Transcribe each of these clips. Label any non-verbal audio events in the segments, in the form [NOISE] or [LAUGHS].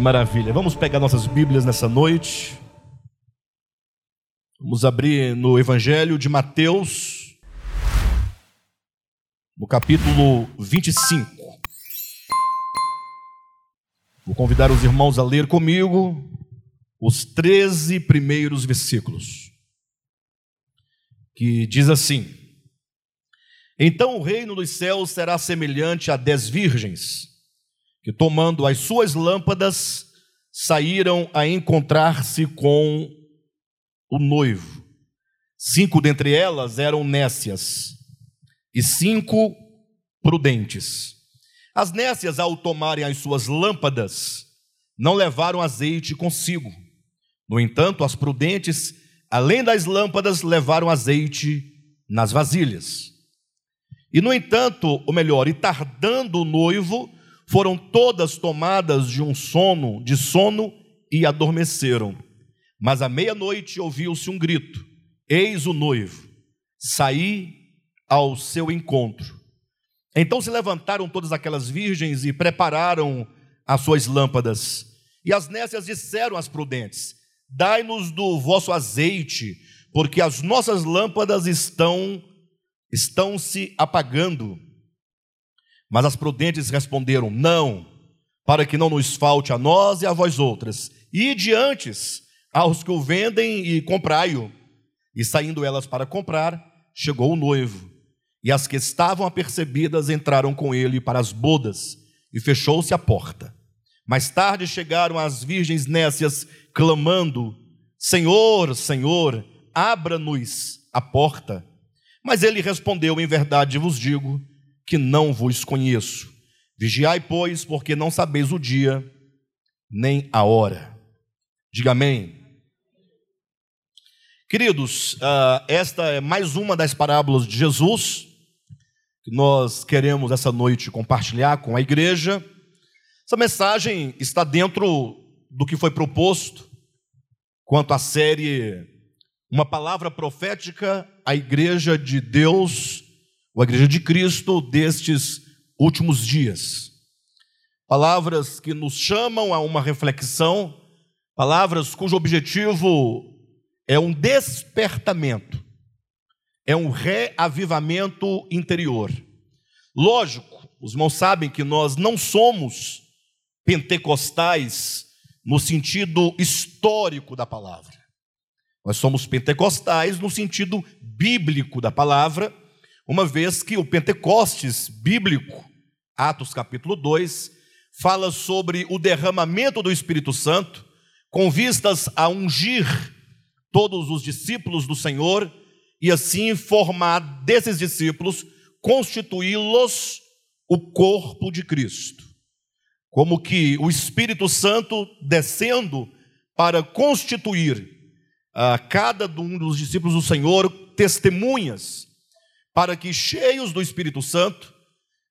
Que maravilha. Vamos pegar nossas Bíblias nessa noite. Vamos abrir no Evangelho de Mateus, no capítulo 25. Vou convidar os irmãos a ler comigo os 13 primeiros versículos, que diz assim: Então o reino dos céus será semelhante a dez virgens que, tomando as suas lâmpadas, saíram a encontrar-se com o noivo. Cinco dentre elas eram nécias e cinco prudentes. As nécias, ao tomarem as suas lâmpadas, não levaram azeite consigo. No entanto, as prudentes, além das lâmpadas, levaram azeite nas vasilhas. E, no entanto, ou melhor, e tardando o noivo, foram todas tomadas de um sono, de sono e adormeceram. Mas à meia-noite ouviu-se um grito: Eis o noivo, saí ao seu encontro. Então se levantaram todas aquelas virgens e prepararam as suas lâmpadas. E as nécias disseram às prudentes: Dai-nos do vosso azeite, porque as nossas lâmpadas estão estão se apagando. Mas as prudentes responderam: Não, para que não nos falte a nós e a vós outras. E diante aos que o vendem e comprai-o. E saindo elas para comprar, chegou o noivo. E as que estavam apercebidas entraram com ele para as bodas, e fechou-se a porta. Mais tarde chegaram as virgens nécias, clamando: Senhor, Senhor, abra-nos a porta. Mas ele respondeu: Em verdade vos digo que não vos conheço. Vigiai, pois, porque não sabeis o dia nem a hora. Diga amém. Queridos, uh, esta é mais uma das parábolas de Jesus que nós queremos essa noite compartilhar com a igreja. Essa mensagem está dentro do que foi proposto quanto à série Uma Palavra Profética à Igreja de Deus a igreja de Cristo destes últimos dias. Palavras que nos chamam a uma reflexão, palavras cujo objetivo é um despertamento, é um reavivamento interior. Lógico, os irmãos sabem que nós não somos pentecostais no sentido histórico da palavra. Nós somos pentecostais no sentido bíblico da palavra, uma vez que o Pentecostes bíblico, Atos capítulo 2, fala sobre o derramamento do Espírito Santo, com vistas a ungir todos os discípulos do Senhor e assim formar desses discípulos, constituí-los o corpo de Cristo. Como que o Espírito Santo descendo para constituir a cada um dos discípulos do Senhor testemunhas para que, cheios do Espírito Santo,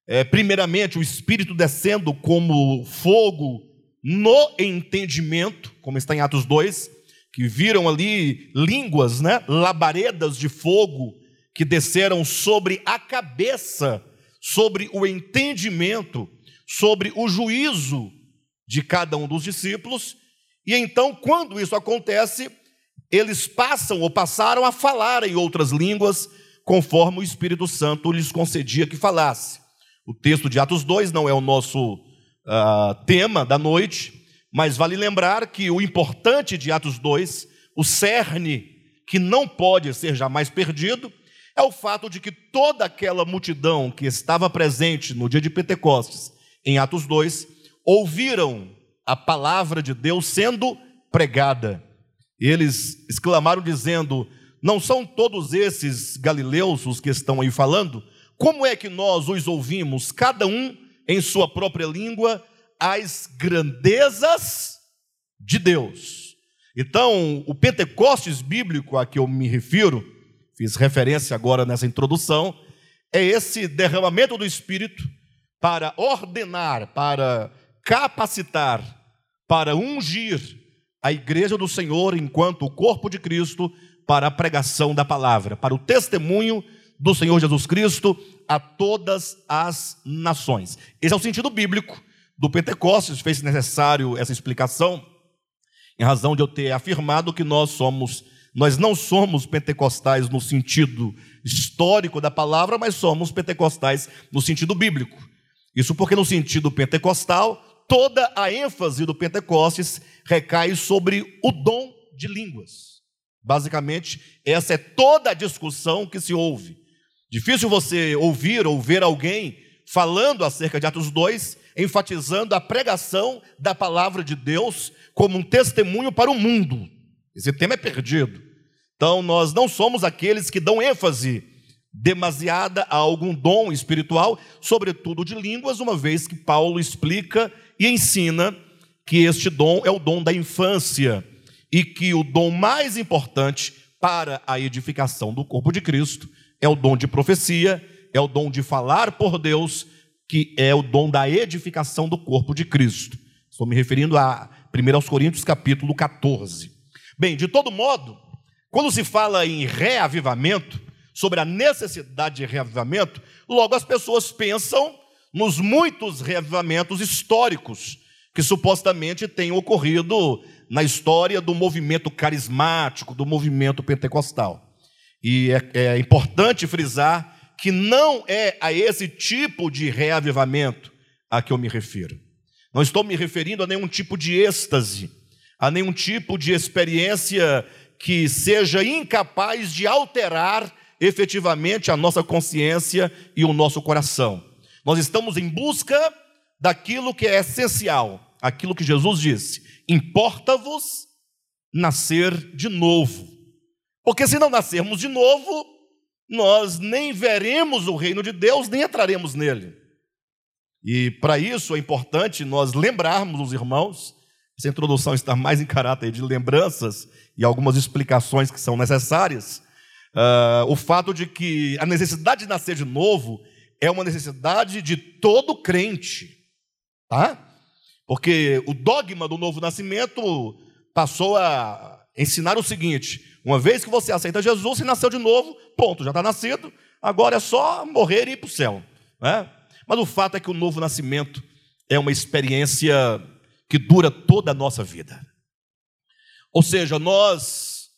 é, primeiramente o Espírito descendo como fogo no entendimento, como está em Atos 2, que viram ali línguas, né, labaredas de fogo que desceram sobre a cabeça, sobre o entendimento, sobre o juízo de cada um dos discípulos. E então, quando isso acontece, eles passam ou passaram a falar em outras línguas conforme o Espírito Santo lhes concedia que falasse. O texto de Atos 2 não é o nosso uh, tema da noite, mas vale lembrar que o importante de Atos 2, o cerne que não pode ser jamais perdido, é o fato de que toda aquela multidão que estava presente no dia de Pentecostes, em Atos 2, ouviram a palavra de Deus sendo pregada. Eles exclamaram dizendo: não são todos esses galileus os que estão aí falando? Como é que nós os ouvimos, cada um em sua própria língua, as grandezas de Deus? Então, o Pentecostes bíblico a que eu me refiro, fiz referência agora nessa introdução, é esse derramamento do Espírito para ordenar, para capacitar, para ungir a igreja do Senhor enquanto o corpo de Cristo para a pregação da palavra, para o testemunho do Senhor Jesus Cristo a todas as nações. Esse é o sentido bíblico do Pentecostes, fez necessário essa explicação, em razão de eu ter afirmado que nós somos, nós não somos pentecostais no sentido histórico da palavra, mas somos pentecostais no sentido bíblico. Isso porque no sentido pentecostal, toda a ênfase do Pentecostes recai sobre o dom de línguas. Basicamente, essa é toda a discussão que se ouve. Difícil você ouvir ou ver alguém falando acerca de Atos 2, enfatizando a pregação da palavra de Deus como um testemunho para o mundo. Esse tema é perdido. Então, nós não somos aqueles que dão ênfase demasiada a algum dom espiritual, sobretudo de línguas, uma vez que Paulo explica e ensina que este dom é o dom da infância e que o dom mais importante para a edificação do corpo de Cristo é o dom de profecia, é o dom de falar por Deus, que é o dom da edificação do corpo de Cristo. Estou me referindo a 1 Coríntios capítulo 14. Bem, de todo modo, quando se fala em reavivamento, sobre a necessidade de reavivamento, logo as pessoas pensam nos muitos reavivamentos históricos que supostamente têm ocorrido na história do movimento carismático, do movimento pentecostal. E é, é importante frisar que não é a esse tipo de reavivamento a que eu me refiro. Não estou me referindo a nenhum tipo de êxtase, a nenhum tipo de experiência que seja incapaz de alterar efetivamente a nossa consciência e o nosso coração. Nós estamos em busca daquilo que é essencial, aquilo que Jesus disse: importa-vos nascer de novo. Porque se não nascermos de novo, nós nem veremos o reino de Deus, nem entraremos nele. E para isso é importante nós lembrarmos os irmãos, essa introdução está mais em caráter de lembranças e algumas explicações que são necessárias, uh, o fato de que a necessidade de nascer de novo é uma necessidade de todo crente, tá? Porque o dogma do novo nascimento passou a ensinar o seguinte: uma vez que você aceita Jesus, você nasceu de novo, ponto, já está nascido, agora é só morrer e ir para o céu. Né? Mas o fato é que o novo nascimento é uma experiência que dura toda a nossa vida. Ou seja, nós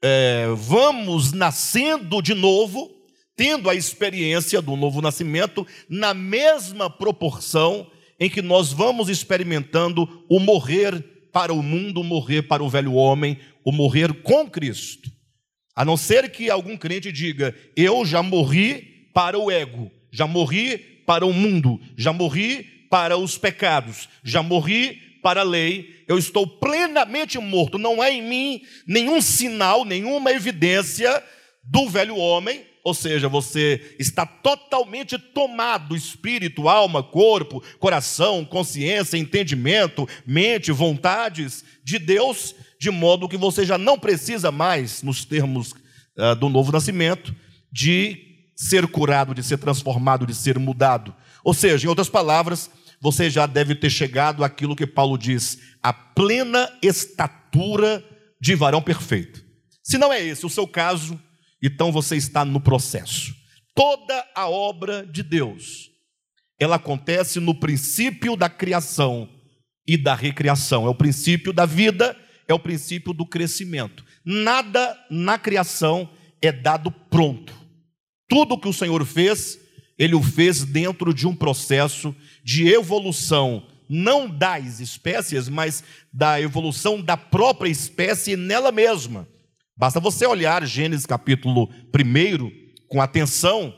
é, vamos nascendo de novo, tendo a experiência do novo nascimento, na mesma proporção em que nós vamos experimentando o morrer para o mundo, o morrer para o velho homem, o morrer com Cristo. A não ser que algum crente diga: Eu já morri para o ego, já morri para o mundo, já morri para os pecados, já morri para a lei, eu estou plenamente morto, não há em mim nenhum sinal, nenhuma evidência do velho homem, ou seja, você está totalmente tomado, espírito, alma, corpo, coração, consciência, entendimento, mente, vontades de Deus, de modo que você já não precisa mais, nos termos uh, do novo nascimento, de ser curado, de ser transformado, de ser mudado. Ou seja, em outras palavras, você já deve ter chegado àquilo que Paulo diz, a plena estatura de varão perfeito. Se não é esse o seu caso, então você está no processo. Toda a obra de Deus, ela acontece no princípio da criação e da recriação. É o princípio da vida, é o princípio do crescimento. Nada na criação é dado pronto. Tudo que o Senhor fez, ele o fez dentro de um processo de evolução, não das espécies, mas da evolução da própria espécie nela mesma. Basta você olhar Gênesis capítulo 1 com atenção,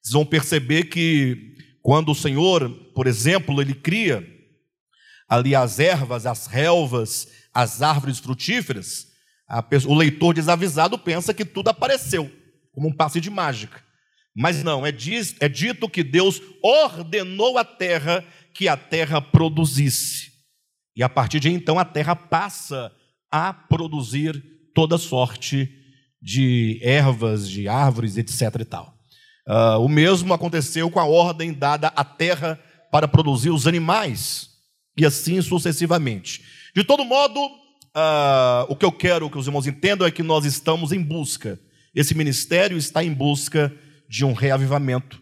vocês vão perceber que quando o Senhor, por exemplo, ele cria ali as ervas, as relvas, as árvores frutíferas, o leitor desavisado pensa que tudo apareceu, como um passe de mágica. Mas não, é, diz, é dito que Deus ordenou a terra que a terra produzisse. E a partir de então a terra passa a produzir toda sorte de ervas, de árvores, etc. e tal. Uh, o mesmo aconteceu com a ordem dada à terra para produzir os animais, e assim sucessivamente. De todo modo, uh, o que eu quero que os irmãos entendam é que nós estamos em busca, esse ministério está em busca de um reavivamento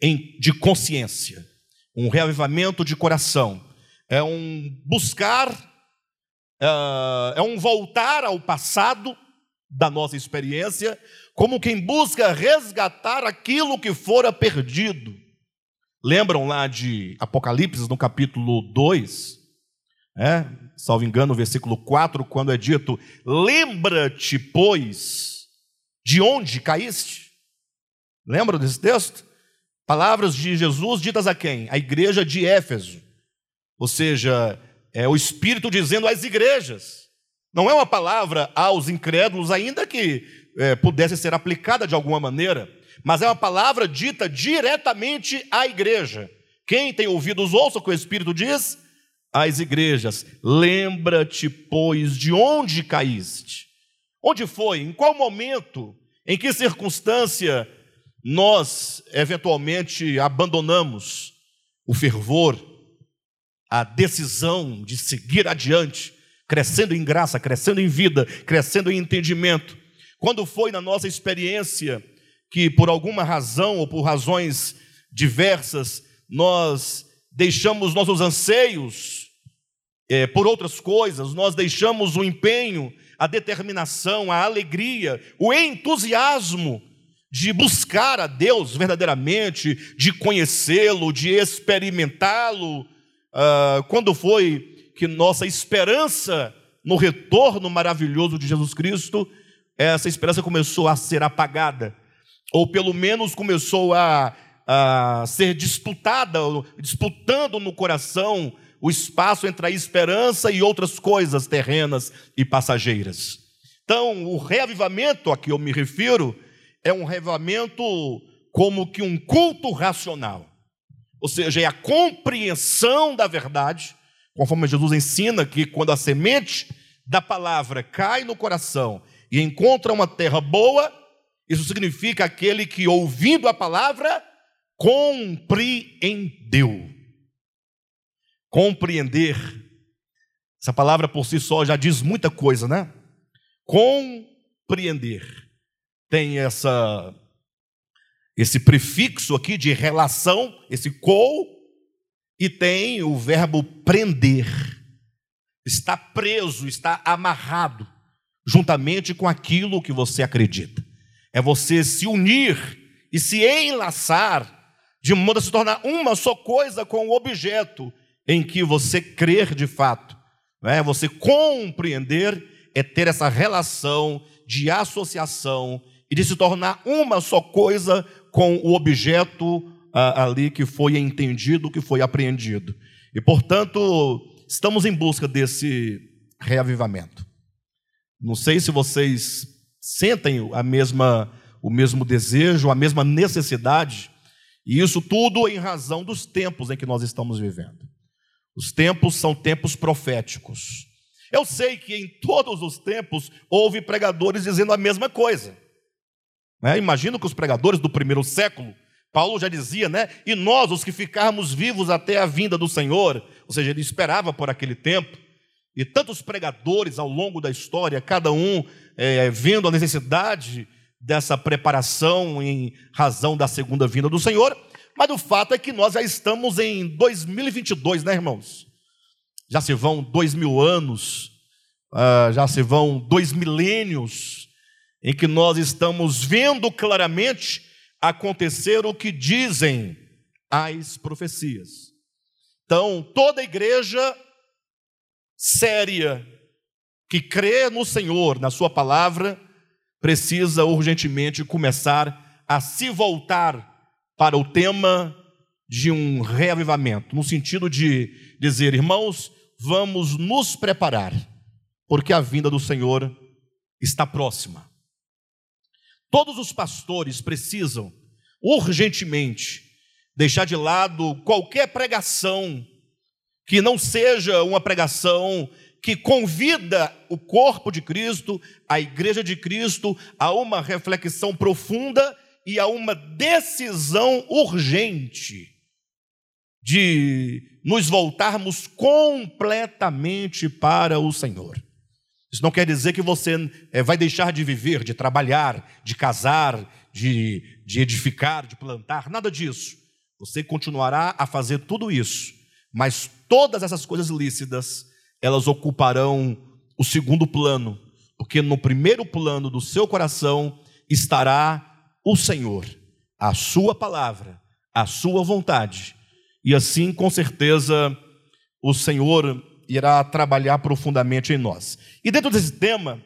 em, de consciência. um reavivamento de coração, é um buscar, é, é um voltar ao passado da nossa experiência, como quem busca resgatar aquilo que fora perdido. Lembram lá de Apocalipse, no capítulo 2, é, salvo engano, no versículo 4, quando é dito: Lembra-te, pois, de onde caíste? Lembram desse texto? Palavras de Jesus ditas a quem? A igreja de Éfeso. Ou seja, é o Espírito dizendo às igrejas. Não é uma palavra aos incrédulos, ainda que é, pudesse ser aplicada de alguma maneira, mas é uma palavra dita diretamente à igreja. Quem tem ouvidos, ouça o que o Espírito diz às igrejas: Lembra-te, pois, de onde caíste. Onde foi? Em qual momento? Em que circunstância nós eventualmente abandonamos o fervor, a decisão de seguir adiante, crescendo em graça, crescendo em vida, crescendo em entendimento. Quando foi na nossa experiência que por alguma razão ou por razões diversas nós deixamos nossos anseios é, por outras coisas, nós deixamos o empenho, a determinação, a alegria, o entusiasmo de buscar a Deus verdadeiramente, de conhecê-lo, de experimentá-lo. Uh, quando foi que nossa esperança no retorno maravilhoso de Jesus Cristo, essa esperança começou a ser apagada, ou pelo menos começou a, a ser disputada, disputando no coração o espaço entre a esperança e outras coisas terrenas e passageiras. Então, o reavivamento a que eu me refiro é um reavivamento como que um culto racional. Ou seja, é a compreensão da verdade, conforme Jesus ensina que quando a semente da palavra cai no coração e encontra uma terra boa, isso significa aquele que, ouvindo a palavra, compreendeu. Compreender. Essa palavra por si só já diz muita coisa, né? Compreender tem essa esse prefixo aqui de relação, esse co, e tem o verbo prender. Está preso, está amarrado, juntamente com aquilo que você acredita. É você se unir e se enlaçar, de modo a se tornar uma só coisa com o objeto em que você crer de fato. É? Você compreender é ter essa relação de associação e de se tornar uma só coisa com o objeto ah, ali que foi entendido, que foi apreendido. E, portanto, estamos em busca desse reavivamento. Não sei se vocês sentem a mesma, o mesmo desejo, a mesma necessidade, e isso tudo em razão dos tempos em que nós estamos vivendo. Os tempos são tempos proféticos. Eu sei que em todos os tempos houve pregadores dizendo a mesma coisa. Né? Imagino que os pregadores do primeiro século, Paulo já dizia, né? E nós, os que ficarmos vivos até a vinda do Senhor, ou seja, ele esperava por aquele tempo. E tantos pregadores ao longo da história, cada um é, vendo a necessidade dessa preparação em razão da segunda vinda do Senhor. Mas o fato é que nós já estamos em 2022, né, irmãos? Já se vão dois mil anos, uh, já se vão dois milênios em que nós estamos vendo claramente acontecer o que dizem as profecias. Então, toda igreja séria que crê no Senhor, na Sua palavra, precisa urgentemente começar a se voltar para o tema de um reavivamento, no sentido de dizer, irmãos, vamos nos preparar, porque a vinda do Senhor está próxima. Todos os pastores precisam urgentemente deixar de lado qualquer pregação que não seja uma pregação que convida o corpo de Cristo, a igreja de Cristo, a uma reflexão profunda e a uma decisão urgente de nos voltarmos completamente para o Senhor. Isso não quer dizer que você é, vai deixar de viver, de trabalhar, de casar, de, de edificar, de plantar, nada disso. Você continuará a fazer tudo isso, mas todas essas coisas lícitas, elas ocuparão o segundo plano, porque no primeiro plano do seu coração estará o Senhor, a sua palavra, a sua vontade. E assim, com certeza, o Senhor irá trabalhar profundamente em nós. E dentro desse tema,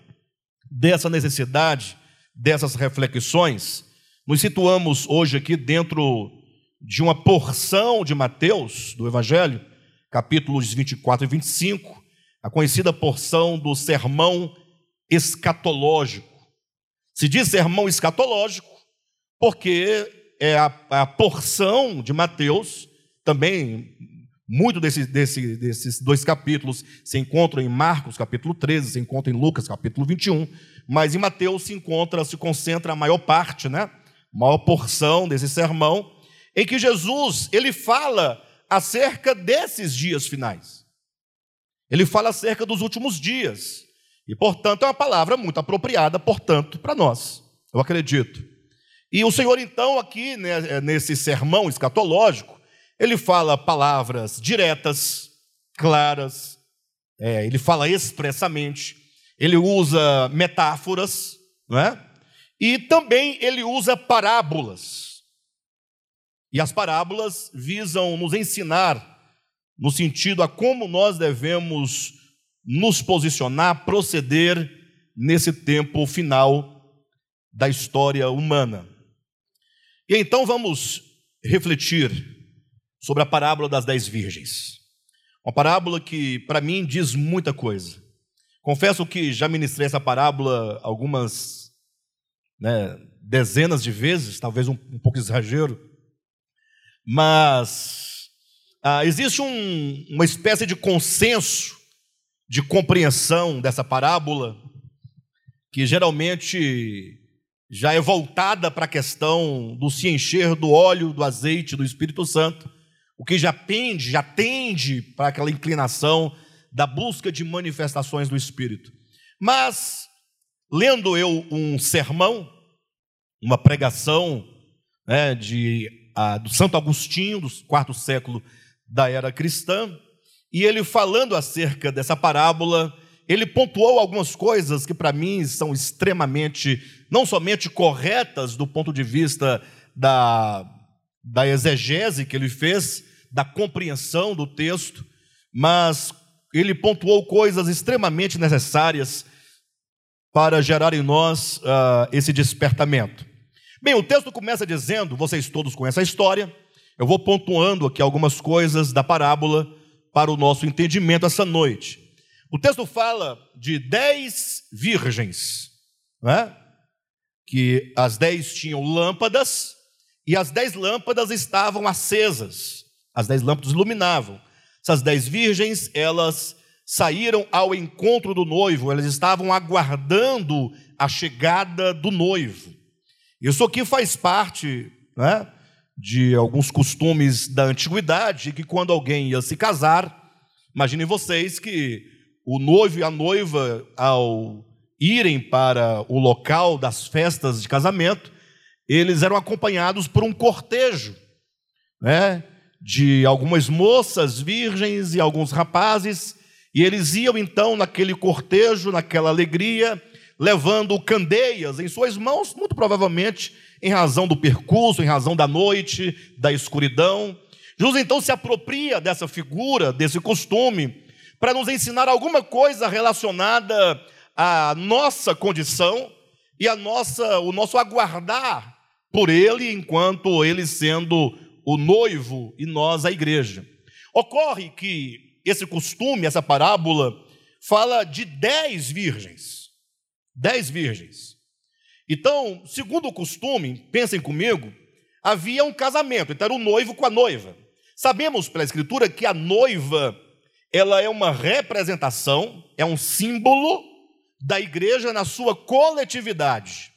dessa necessidade, dessas reflexões, nos situamos hoje aqui dentro de uma porção de Mateus, do Evangelho, capítulos 24 e 25, a conhecida porção do sermão escatológico. Se diz sermão escatológico porque é a, a porção de Mateus, também muito desse, desse, desses dois capítulos se encontram em Marcos, capítulo 13, se encontra em Lucas, capítulo 21, mas em Mateus se encontra, se concentra a maior parte, né? A maior porção desse sermão, em que Jesus, ele fala acerca desses dias finais. Ele fala acerca dos últimos dias. E, portanto, é uma palavra muito apropriada, portanto, para nós. Eu acredito. E o Senhor, então, aqui, né, nesse sermão escatológico, ele fala palavras diretas, claras, é, ele fala expressamente, ele usa metáforas, não é? E também ele usa parábolas. E as parábolas visam nos ensinar no sentido a como nós devemos nos posicionar, proceder nesse tempo final da história humana. E então vamos refletir sobre a parábola das dez virgens. Uma parábola que, para mim, diz muita coisa. Confesso que já ministrei essa parábola algumas né, dezenas de vezes, talvez um, um pouco exagero, mas ah, existe um, uma espécie de consenso de compreensão dessa parábola, que geralmente já é voltada para a questão do se encher do óleo, do azeite, do Espírito Santo, o que já pende, já tende para aquela inclinação da busca de manifestações do Espírito. Mas, lendo eu um sermão, uma pregação né, de, a, do Santo Agostinho, do quarto século da era cristã, e ele falando acerca dessa parábola, ele pontuou algumas coisas que para mim são extremamente, não somente corretas do ponto de vista da, da exegese que ele fez, da compreensão do texto, mas ele pontuou coisas extremamente necessárias para gerar em nós uh, esse despertamento. Bem, o texto começa dizendo, vocês todos conhecem a história, eu vou pontuando aqui algumas coisas da parábola para o nosso entendimento essa noite. O texto fala de dez virgens, né? que as dez tinham lâmpadas e as dez lâmpadas estavam acesas. As dez lâmpadas iluminavam. Essas dez virgens, elas saíram ao encontro do noivo, elas estavam aguardando a chegada do noivo. Isso aqui faz parte né, de alguns costumes da antiguidade, que quando alguém ia se casar, imaginem vocês que o noivo e a noiva, ao irem para o local das festas de casamento, eles eram acompanhados por um cortejo, né? De algumas moças virgens e alguns rapazes, e eles iam então naquele cortejo, naquela alegria, levando candeias em suas mãos, muito provavelmente em razão do percurso, em razão da noite, da escuridão. Jesus então se apropria dessa figura, desse costume, para nos ensinar alguma coisa relacionada à nossa condição e a nossa, o nosso aguardar por Ele, enquanto Ele sendo o noivo e nós a igreja. Ocorre que esse costume, essa parábola, fala de dez virgens. Dez virgens. Então, segundo o costume, pensem comigo, havia um casamento, então era o noivo com a noiva. Sabemos pela Escritura que a noiva, ela é uma representação, é um símbolo da igreja na sua coletividade.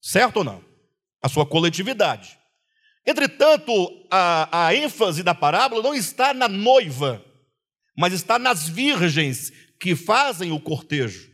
Certo ou não? A sua coletividade. Entretanto, a, a ênfase da parábola não está na noiva, mas está nas virgens que fazem o cortejo.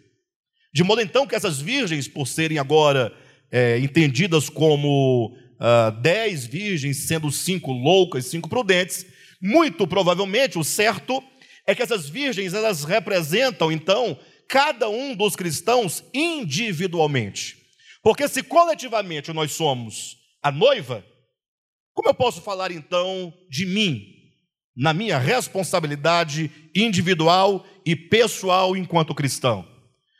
De modo então que essas virgens, por serem agora é, entendidas como uh, dez virgens, sendo cinco loucas, cinco prudentes, muito provavelmente o certo é que essas virgens elas representam então cada um dos cristãos individualmente. Porque se coletivamente nós somos a noiva, como eu posso falar então de mim, na minha responsabilidade individual e pessoal enquanto cristão?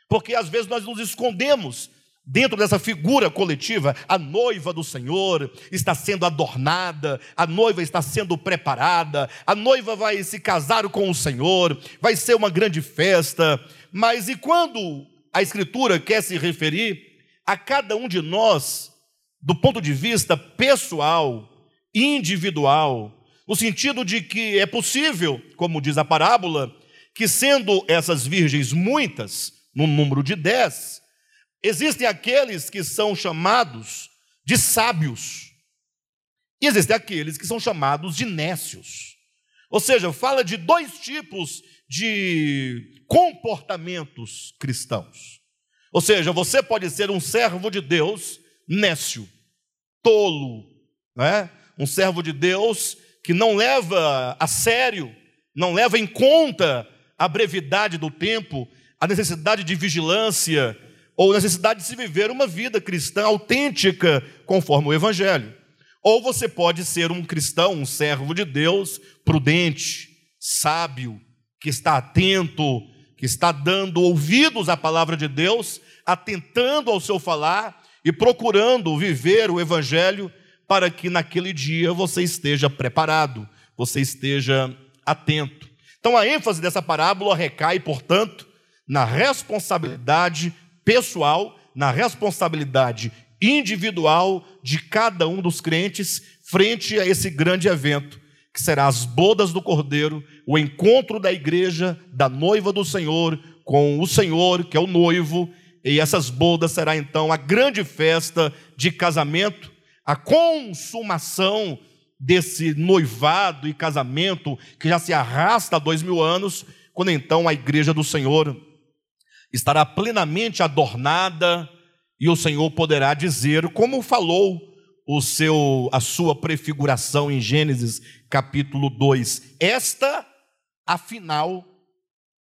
Porque às vezes nós nos escondemos dentro dessa figura coletiva, a noiva do Senhor está sendo adornada, a noiva está sendo preparada, a noiva vai se casar com o Senhor, vai ser uma grande festa. Mas e quando a Escritura quer se referir a cada um de nós, do ponto de vista pessoal, individual, no sentido de que é possível, como diz a parábola, que sendo essas virgens muitas, no número de dez, Existem aqueles que são chamados de sábios, e existem aqueles que são chamados de nécios. Ou seja, fala de dois tipos de comportamentos cristãos. Ou seja, você pode ser um servo de Deus nécio, tolo, né? Um servo de Deus que não leva a sério, não leva em conta a brevidade do tempo, a necessidade de vigilância, ou necessidade de se viver uma vida cristã autêntica conforme o Evangelho. Ou você pode ser um cristão, um servo de Deus, prudente, sábio, que está atento, que está dando ouvidos à palavra de Deus, atentando ao seu falar e procurando viver o Evangelho para que naquele dia você esteja preparado, você esteja atento. Então a ênfase dessa parábola recai, portanto, na responsabilidade pessoal, na responsabilidade individual de cada um dos crentes frente a esse grande evento, que será as bodas do Cordeiro, o encontro da igreja, da noiva do Senhor, com o Senhor, que é o noivo, e essas bodas será então a grande festa de casamento, a consumação desse noivado e casamento que já se arrasta há dois mil anos, quando então a igreja do Senhor estará plenamente adornada e o Senhor poderá dizer, como falou o seu a sua prefiguração em Gênesis capítulo 2, esta afinal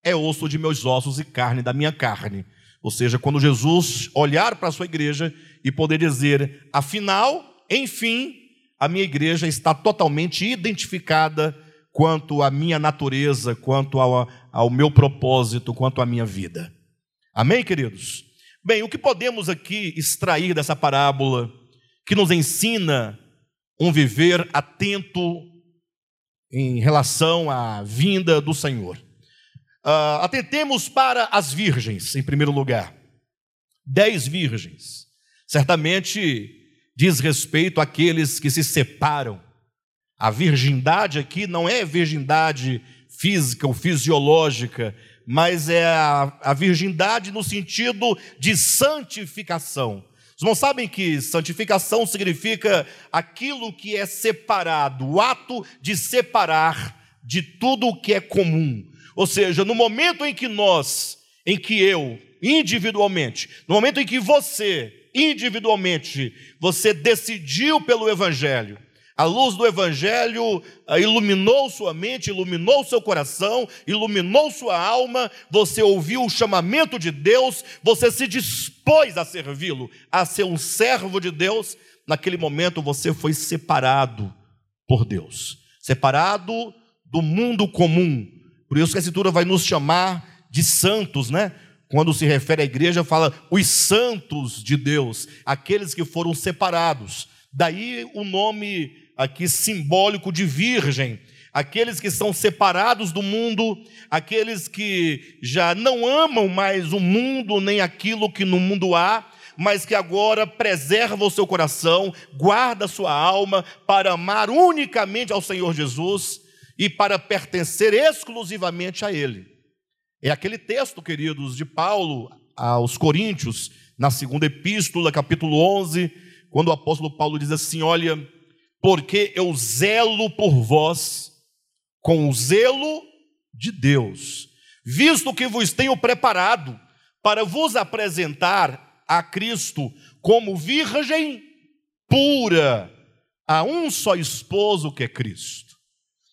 é osso de meus ossos e carne da minha carne. Ou seja, quando Jesus olhar para a sua igreja e poder dizer, afinal, enfim, a minha igreja está totalmente identificada quanto à minha natureza, quanto ao, ao meu propósito, quanto à minha vida. Amém, queridos? Bem, o que podemos aqui extrair dessa parábola que nos ensina um viver atento em relação à vinda do Senhor? Uh, atentemos para as virgens, em primeiro lugar. Dez virgens. Certamente diz respeito àqueles que se separam. A virgindade aqui não é virgindade física ou fisiológica, mas é a, a virgindade no sentido de santificação. Os irmãos sabem que santificação significa aquilo que é separado, o ato de separar de tudo o que é comum. Ou seja, no momento em que nós, em que eu, individualmente, no momento em que você, individualmente, você decidiu pelo Evangelho, a luz do Evangelho ah, iluminou sua mente, iluminou seu coração, iluminou sua alma. Você ouviu o chamamento de Deus, você se dispôs a servi-lo, a ser um servo de Deus. Naquele momento você foi separado por Deus, separado do mundo comum. Por isso que a Escritura vai nos chamar de santos, né? Quando se refere à igreja, fala os santos de Deus, aqueles que foram separados. Daí o nome aqui simbólico de virgem, aqueles que são separados do mundo, aqueles que já não amam mais o mundo nem aquilo que no mundo há, mas que agora preserva o seu coração, guarda a sua alma para amar unicamente ao Senhor Jesus e para pertencer exclusivamente a Ele. É aquele texto, queridos, de Paulo aos Coríntios, na segunda epístola, capítulo 11, quando o apóstolo Paulo diz assim: Olha, porque eu zelo por vós com o zelo de Deus, visto que vos tenho preparado para vos apresentar a Cristo como virgem pura a um só esposo que é Cristo.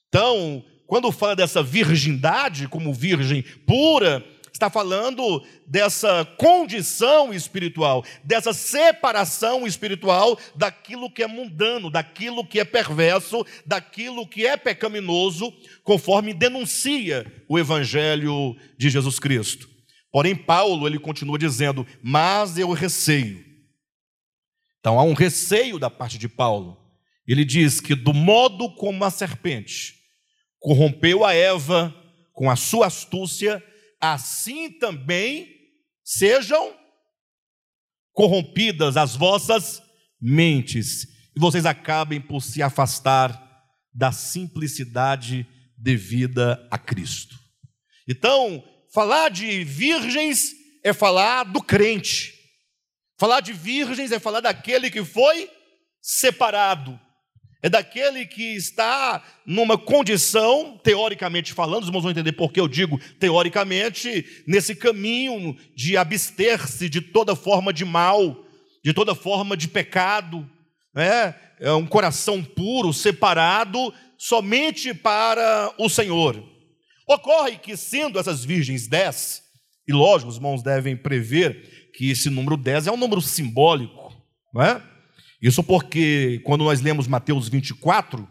Então, quando fala dessa virgindade como virgem pura, está falando dessa condição espiritual, dessa separação espiritual daquilo que é mundano, daquilo que é perverso, daquilo que é pecaminoso, conforme denuncia o evangelho de Jesus Cristo. Porém, Paulo, ele continua dizendo: "Mas eu receio". Então há um receio da parte de Paulo. Ele diz que do modo como a serpente corrompeu a Eva com a sua astúcia, assim também sejam corrompidas as vossas mentes, e vocês acabem por se afastar da simplicidade devida a Cristo. Então, falar de virgens é falar do crente. Falar de virgens é falar daquele que foi separado, é daquele que está numa condição, teoricamente falando, os irmãos vão entender por que eu digo teoricamente, nesse caminho de abster-se de toda forma de mal, de toda forma de pecado, né? é um coração puro, separado somente para o Senhor. Ocorre que, sendo essas virgens dez, e lógico, os irmãos devem prever que esse número dez é um número simbólico, não é? Isso porque, quando nós lemos Mateus 24,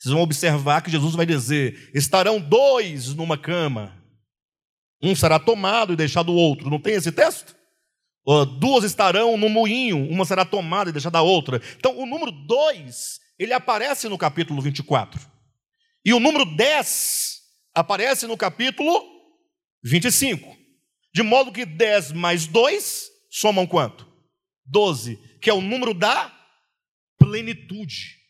vocês vão observar que Jesus vai dizer: estarão dois numa cama, um será tomado e deixado o outro. Não tem esse texto? duas estarão no moinho, uma será tomada e deixada a outra. Então, o número dois, ele aparece no capítulo 24. E o número 10 aparece no capítulo 25. De modo que 10 mais 2 somam quanto? 12, que é o número da plenitude.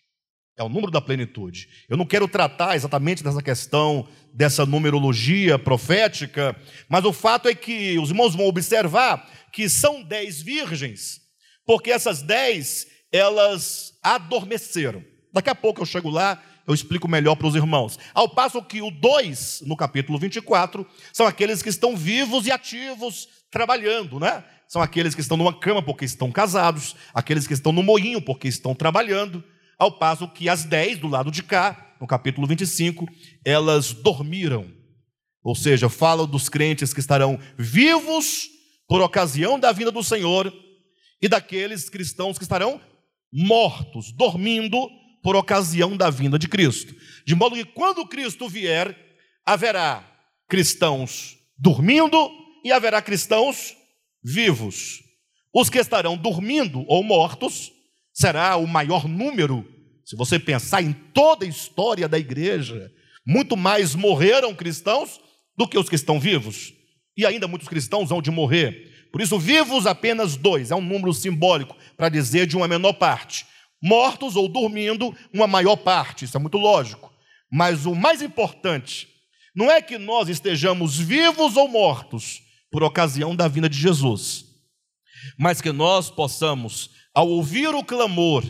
É o número da plenitude. Eu não quero tratar exatamente dessa questão, dessa numerologia profética, mas o fato é que os irmãos vão observar que são dez virgens, porque essas dez, elas adormeceram. Daqui a pouco eu chego lá, eu explico melhor para os irmãos. Ao passo que o dois, no capítulo 24, são aqueles que estão vivos e ativos, trabalhando, né? São aqueles que estão numa cama porque estão casados, aqueles que estão no moinho porque estão trabalhando, ao passo que as dez do lado de cá, no capítulo 25, elas dormiram. Ou seja, fala dos crentes que estarão vivos por ocasião da vinda do Senhor e daqueles cristãos que estarão mortos, dormindo por ocasião da vinda de Cristo. De modo que quando Cristo vier, haverá cristãos dormindo e haverá cristãos vivos. Os que estarão dormindo ou mortos será o maior número. Se você pensar em toda a história da igreja, muito mais morreram cristãos do que os que estão vivos. E ainda muitos cristãos vão de morrer. Por isso, vivos apenas dois, é um número simbólico para dizer de uma menor parte. Mortos ou dormindo, uma maior parte, isso é muito lógico. Mas o mais importante não é que nós estejamos vivos ou mortos, por ocasião da vinda de Jesus. Mas que nós possamos, ao ouvir o clamor,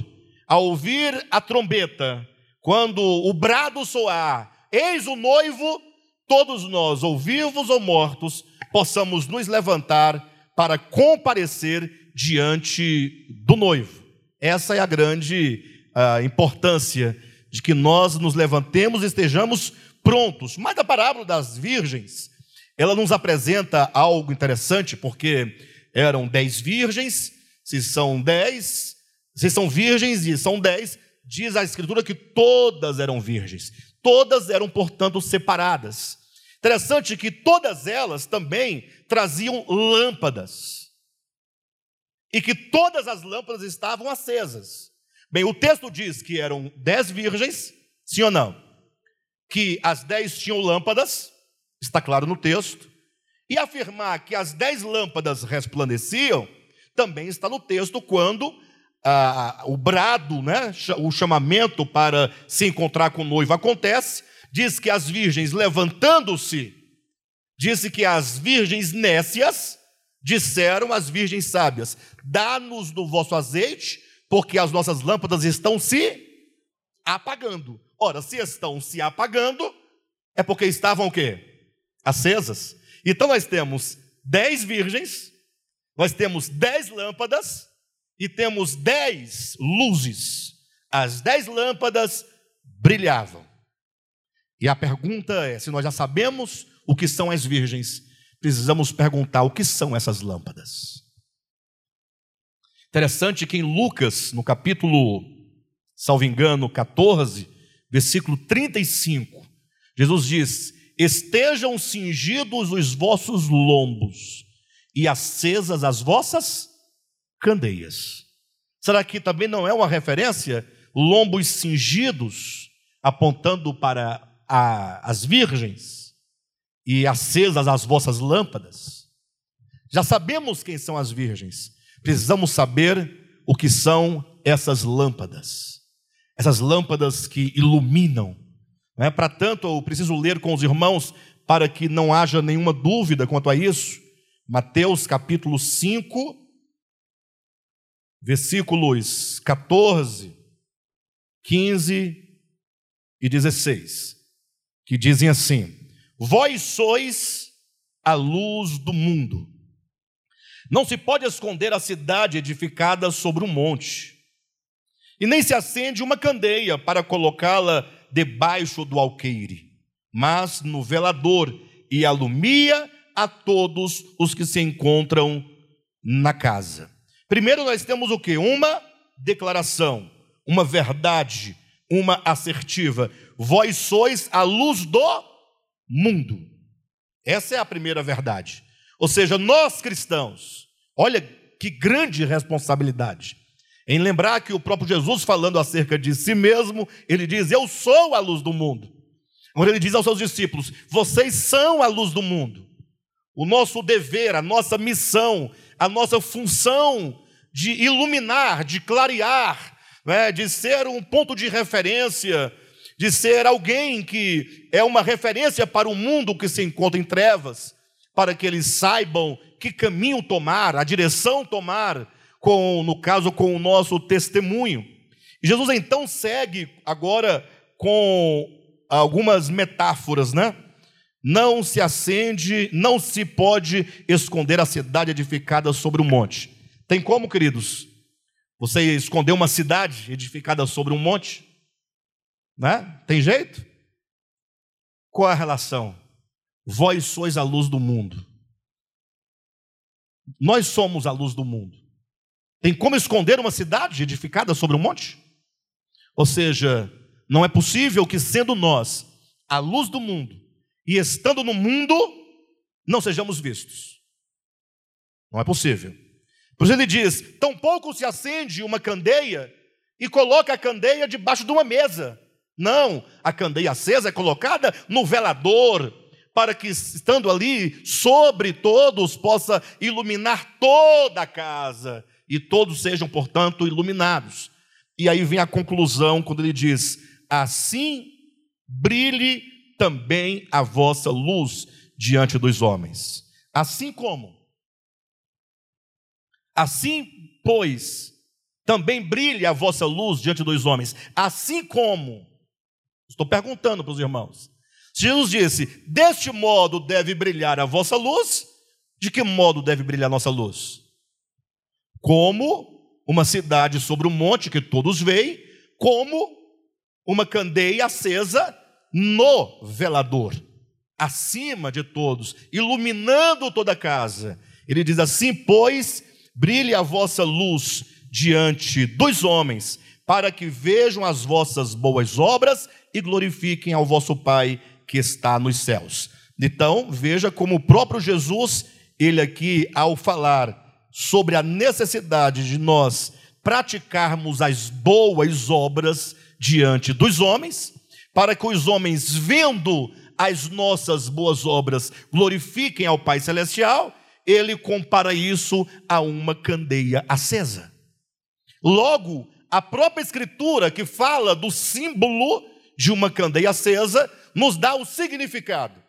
ao ouvir a trombeta, quando o brado soar, eis o noivo, todos nós, ou vivos ou mortos, possamos nos levantar para comparecer diante do noivo. Essa é a grande uh, importância de que nós nos levantemos e estejamos prontos. Mas a parábola das virgens, ela nos apresenta algo interessante, porque eram dez virgens, se são dez, se são virgens e são dez, diz a Escritura que todas eram virgens, todas eram, portanto, separadas. Interessante que todas elas também traziam lâmpadas, e que todas as lâmpadas estavam acesas. Bem, o texto diz que eram dez virgens, sim ou não? Que as dez tinham lâmpadas, está claro no texto. E afirmar que as dez lâmpadas resplandeciam, também está no texto quando ah, o brado, né, o chamamento para se encontrar com o noivo acontece, diz que as virgens levantando-se, disse que as virgens nécias disseram às virgens sábias: Dá-nos do vosso azeite, porque as nossas lâmpadas estão se apagando. Ora, se estão se apagando, é porque estavam o quê? Acesas. Então nós temos dez virgens, nós temos dez lâmpadas, e temos dez luzes. As dez lâmpadas brilhavam. E a pergunta é: se nós já sabemos o que são as virgens, precisamos perguntar o que são essas lâmpadas. Interessante que em Lucas, no capítulo, salvo engano, 14, versículo 35, Jesus diz: Estejam cingidos os vossos lombos e acesas as vossas candeias. Será que também não é uma referência? Lombos cingidos, apontando para a, as virgens e acesas as vossas lâmpadas. Já sabemos quem são as virgens, precisamos saber o que são essas lâmpadas. Essas lâmpadas que iluminam. É? Para tanto, eu preciso ler com os irmãos para que não haja nenhuma dúvida quanto a isso. Mateus capítulo 5, versículos 14, 15 e 16, que dizem assim: Vós sois a luz do mundo. Não se pode esconder a cidade edificada sobre um monte, e nem se acende uma candeia para colocá-la debaixo do alqueire, mas no velador, e alumia a todos os que se encontram na casa. Primeiro nós temos o que? Uma declaração, uma verdade, uma assertiva. Vós sois a luz do mundo. Essa é a primeira verdade. Ou seja, nós cristãos, olha que grande responsabilidade. Em lembrar que o próprio Jesus, falando acerca de si mesmo, ele diz: Eu sou a luz do mundo. Quando ele diz aos seus discípulos: Vocês são a luz do mundo. O nosso dever, a nossa missão, a nossa função de iluminar, de clarear, né, de ser um ponto de referência, de ser alguém que é uma referência para o mundo que se encontra em trevas, para que eles saibam que caminho tomar, a direção tomar, com, no caso, com o nosso testemunho. Jesus então segue agora com algumas metáforas, né? Não se acende, não se pode esconder a cidade edificada sobre um monte. Tem como, queridos? Você esconder uma cidade edificada sobre um monte? Né? Tem jeito? Qual é a relação? Vós sois a luz do mundo. Nós somos a luz do mundo. Tem como esconder uma cidade edificada sobre um monte? Ou seja, não é possível que, sendo nós a luz do mundo, e estando no mundo, não sejamos vistos. Não é possível. Por isso ele diz: tampouco se acende uma candeia e coloca a candeia debaixo de uma mesa. Não, a candeia acesa é colocada no velador, para que, estando ali sobre todos, possa iluminar toda a casa e todos sejam, portanto, iluminados. E aí vem a conclusão quando ele diz: Assim brilhe também a vossa luz diante dos homens. Assim como, assim, pois, também brilhe a vossa luz diante dos homens. Assim como, estou perguntando para os irmãos. Jesus disse: Deste modo deve brilhar a vossa luz. De que modo deve brilhar a nossa luz? Como uma cidade sobre um monte que todos veem, como uma candeia acesa no velador, acima de todos, iluminando toda a casa. Ele diz assim: Pois brilhe a vossa luz diante dos homens, para que vejam as vossas boas obras e glorifiquem ao vosso Pai que está nos céus. Então, veja como o próprio Jesus, ele aqui, ao falar sobre a necessidade de nós praticarmos as boas obras diante dos homens, para que os homens, vendo as nossas boas obras, glorifiquem ao Pai Celestial, ele compara isso a uma candeia acesa. Logo, a própria Escritura, que fala do símbolo de uma candeia acesa, nos dá o significado.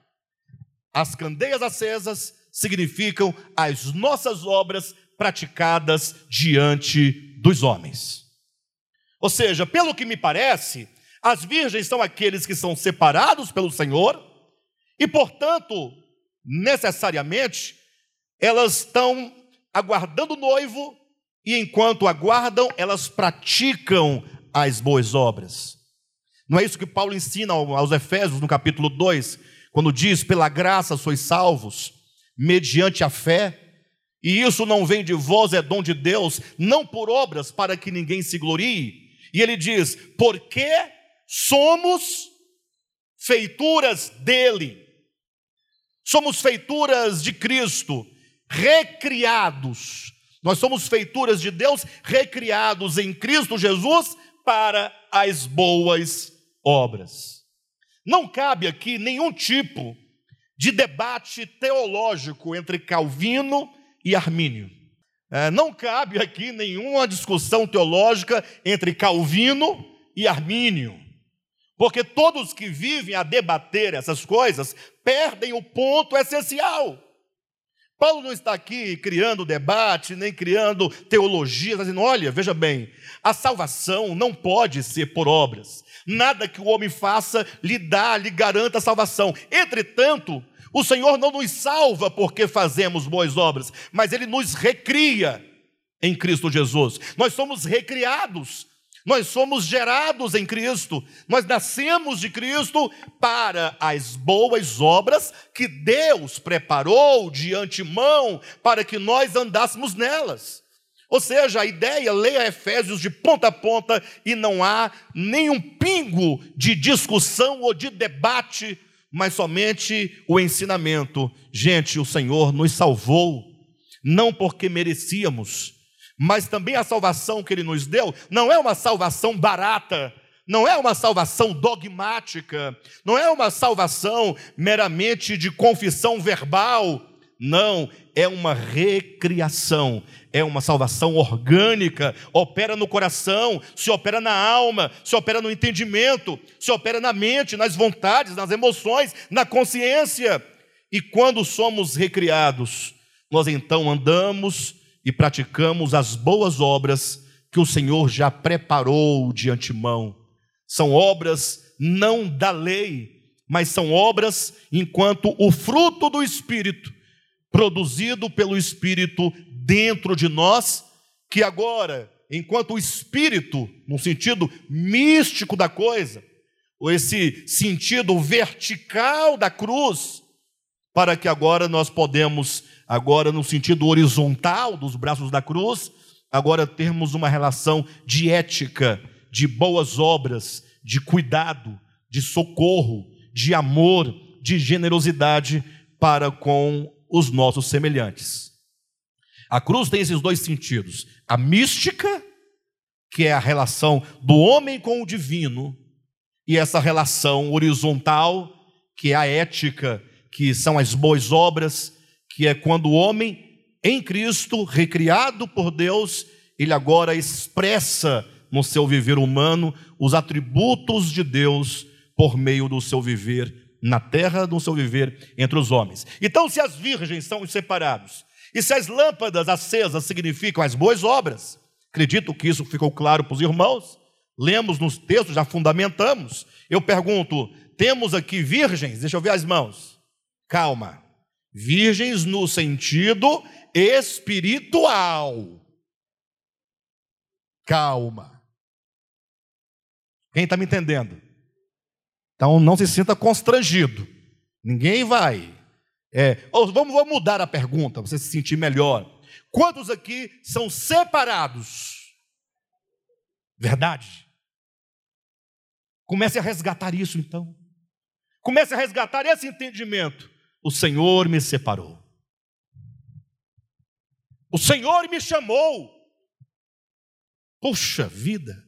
As candeias acesas significam as nossas obras praticadas diante dos homens. Ou seja, pelo que me parece, as virgens são aqueles que são separados pelo Senhor e, portanto, necessariamente, elas estão aguardando o noivo e enquanto aguardam, elas praticam as boas obras. Não é isso que Paulo ensina aos Efésios no capítulo 2, quando diz: pela graça sois salvos, mediante a fé, e isso não vem de vós, é dom de Deus, não por obras, para que ninguém se glorie. E ele diz: porque somos feituras dele, somos feituras de Cristo, recriados. Nós somos feituras de Deus, recriados em Cristo Jesus para as boas obras. Não cabe aqui nenhum tipo de debate teológico entre Calvino e Armínio. É, não cabe aqui nenhuma discussão teológica entre Calvino e Armínio, porque todos que vivem a debater essas coisas perdem o ponto essencial. Paulo não está aqui criando debate, nem criando teologia, está dizendo: olha, veja bem, a salvação não pode ser por obras. Nada que o homem faça lhe dá, lhe garanta a salvação. Entretanto, o Senhor não nos salva porque fazemos boas obras, mas Ele nos recria em Cristo Jesus. Nós somos recriados, nós somos gerados em Cristo, nós nascemos de Cristo para as boas obras que Deus preparou de antemão para que nós andássemos nelas. Ou seja, a ideia, leia Efésios de ponta a ponta e não há nenhum pingo de discussão ou de debate mas somente o ensinamento. Gente, o Senhor nos salvou, não porque merecíamos, mas também a salvação que Ele nos deu não é uma salvação barata, não é uma salvação dogmática, não é uma salvação meramente de confissão verbal, não, é uma recriação, é uma salvação orgânica, opera no coração, se opera na alma, se opera no entendimento, se opera na mente, nas vontades, nas emoções, na consciência. E quando somos recriados, nós então andamos e praticamos as boas obras que o Senhor já preparou de antemão. São obras não da lei, mas são obras enquanto o fruto do Espírito, produzido pelo Espírito dentro de nós, que agora, enquanto o espírito, no sentido místico da coisa, ou esse sentido vertical da cruz, para que agora nós podemos, agora no sentido horizontal dos braços da cruz, agora termos uma relação de ética, de boas obras, de cuidado, de socorro, de amor, de generosidade para com os nossos semelhantes. A cruz tem esses dois sentidos: a mística, que é a relação do homem com o divino, e essa relação horizontal, que é a ética, que são as boas obras, que é quando o homem em Cristo, recriado por Deus, ele agora expressa no seu viver humano os atributos de Deus por meio do seu viver na terra, do seu viver entre os homens. Então, se as virgens são os separados e se as lâmpadas acesas significam as boas obras, acredito que isso ficou claro para os irmãos. Lemos nos textos, já fundamentamos. Eu pergunto: temos aqui virgens? Deixa eu ver as mãos. Calma. Virgens no sentido espiritual. Calma. Quem está me entendendo? Então não se sinta constrangido. Ninguém vai é, vamos, vamos mudar a pergunta, você se sentir melhor. Quantos aqui são separados? Verdade? Comece a resgatar isso então. Comece a resgatar esse entendimento. O Senhor me separou. O Senhor me chamou. Puxa vida.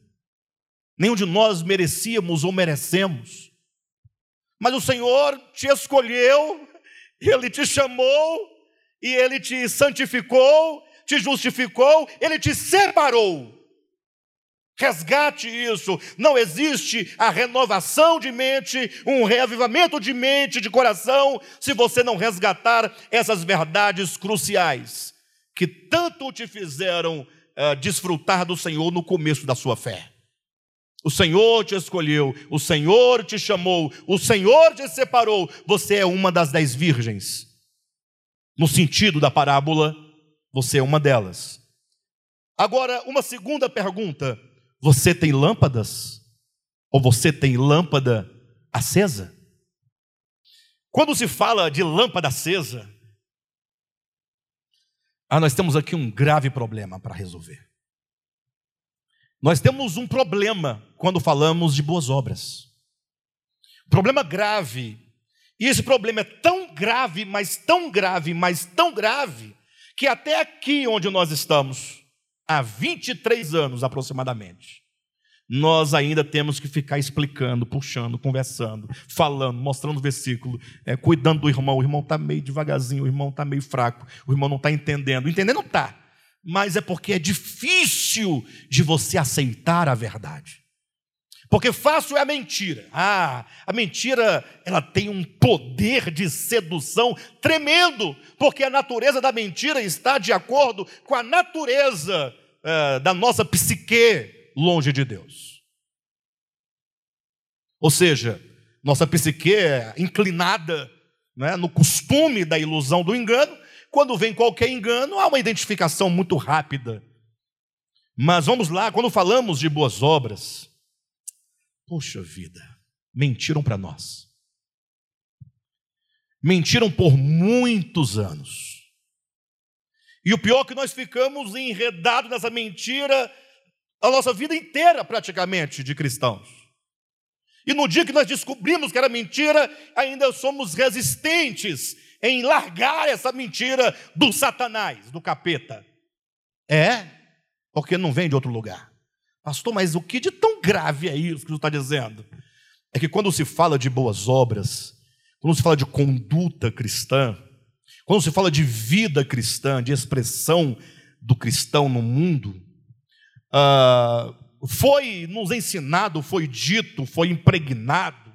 Nenhum de nós merecíamos ou merecemos. Mas o Senhor te escolheu ele te chamou e ele te santificou, te justificou, ele te separou. Resgate isso. Não existe a renovação de mente, um reavivamento de mente, de coração, se você não resgatar essas verdades cruciais que tanto te fizeram uh, desfrutar do Senhor no começo da sua fé. O Senhor te escolheu, o Senhor te chamou, o Senhor te separou. Você é uma das dez virgens. No sentido da parábola, você é uma delas. Agora, uma segunda pergunta: você tem lâmpadas? Ou você tem lâmpada acesa? Quando se fala de lâmpada acesa, ah, nós temos aqui um grave problema para resolver. Nós temos um problema quando falamos de boas obras. Problema grave. E esse problema é tão grave, mas tão grave, mas tão grave, que até aqui onde nós estamos, há 23 anos aproximadamente, nós ainda temos que ficar explicando, puxando, conversando, falando, mostrando o versículo, é, cuidando do irmão. O irmão está meio devagarzinho, o irmão está meio fraco, o irmão não está entendendo. Entendendo está, mas é porque é difícil de você aceitar a verdade. Porque fácil é a mentira. Ah, a mentira ela tem um poder de sedução tremendo, porque a natureza da mentira está de acordo com a natureza é, da nossa psique longe de Deus. Ou seja, nossa psique é inclinada né, no costume da ilusão do engano. Quando vem qualquer engano, há uma identificação muito rápida. Mas vamos lá, quando falamos de boas obras, Poxa vida, mentiram para nós. Mentiram por muitos anos. E o pior é que nós ficamos enredados nessa mentira a nossa vida inteira, praticamente, de cristãos. E no dia que nós descobrimos que era mentira, ainda somos resistentes em largar essa mentira do Satanás, do capeta. É, porque não vem de outro lugar. Pastor, mas o que de tão grave é isso que você está dizendo? É que quando se fala de boas obras, quando se fala de conduta cristã, quando se fala de vida cristã, de expressão do cristão no mundo, uh, foi nos ensinado, foi dito, foi impregnado,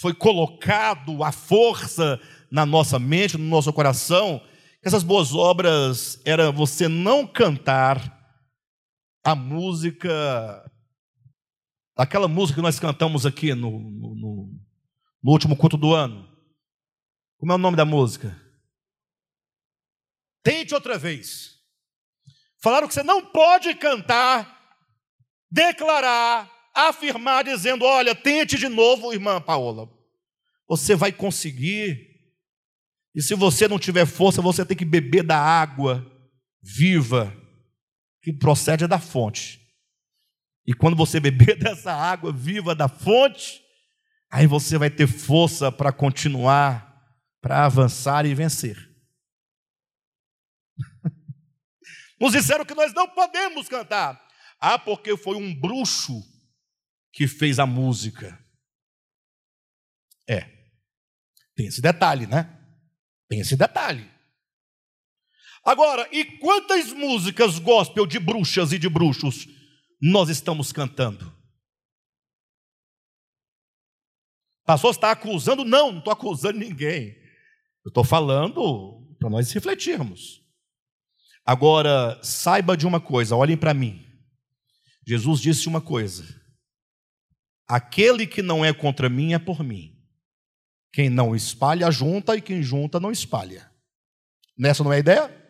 foi colocado à força na nossa mente, no nosso coração, que essas boas obras era você não cantar a música, aquela música que nós cantamos aqui no, no, no, no último culto do ano. Como é o nome da música? Tente outra vez. Falaram que você não pode cantar, declarar, afirmar, dizendo: Olha, tente de novo, irmã Paola. Você vai conseguir. E se você não tiver força, você tem que beber da água viva que procede da fonte. E quando você beber [LAUGHS] dessa água viva da fonte, aí você vai ter força para continuar, para avançar e vencer. Nos disseram que nós não podemos cantar. Ah, porque foi um bruxo que fez a música. É. Tem esse detalhe, né? Tem esse detalhe. Agora, e quantas músicas gospel de bruxas e de bruxos nós estamos cantando? Pastor está acusando? Não, não estou acusando ninguém. Eu estou falando para nós refletirmos. Agora, saiba de uma coisa, olhem para mim. Jesus disse uma coisa: aquele que não é contra mim é por mim. Quem não espalha, junta, e quem junta, não espalha. Nessa não é a ideia?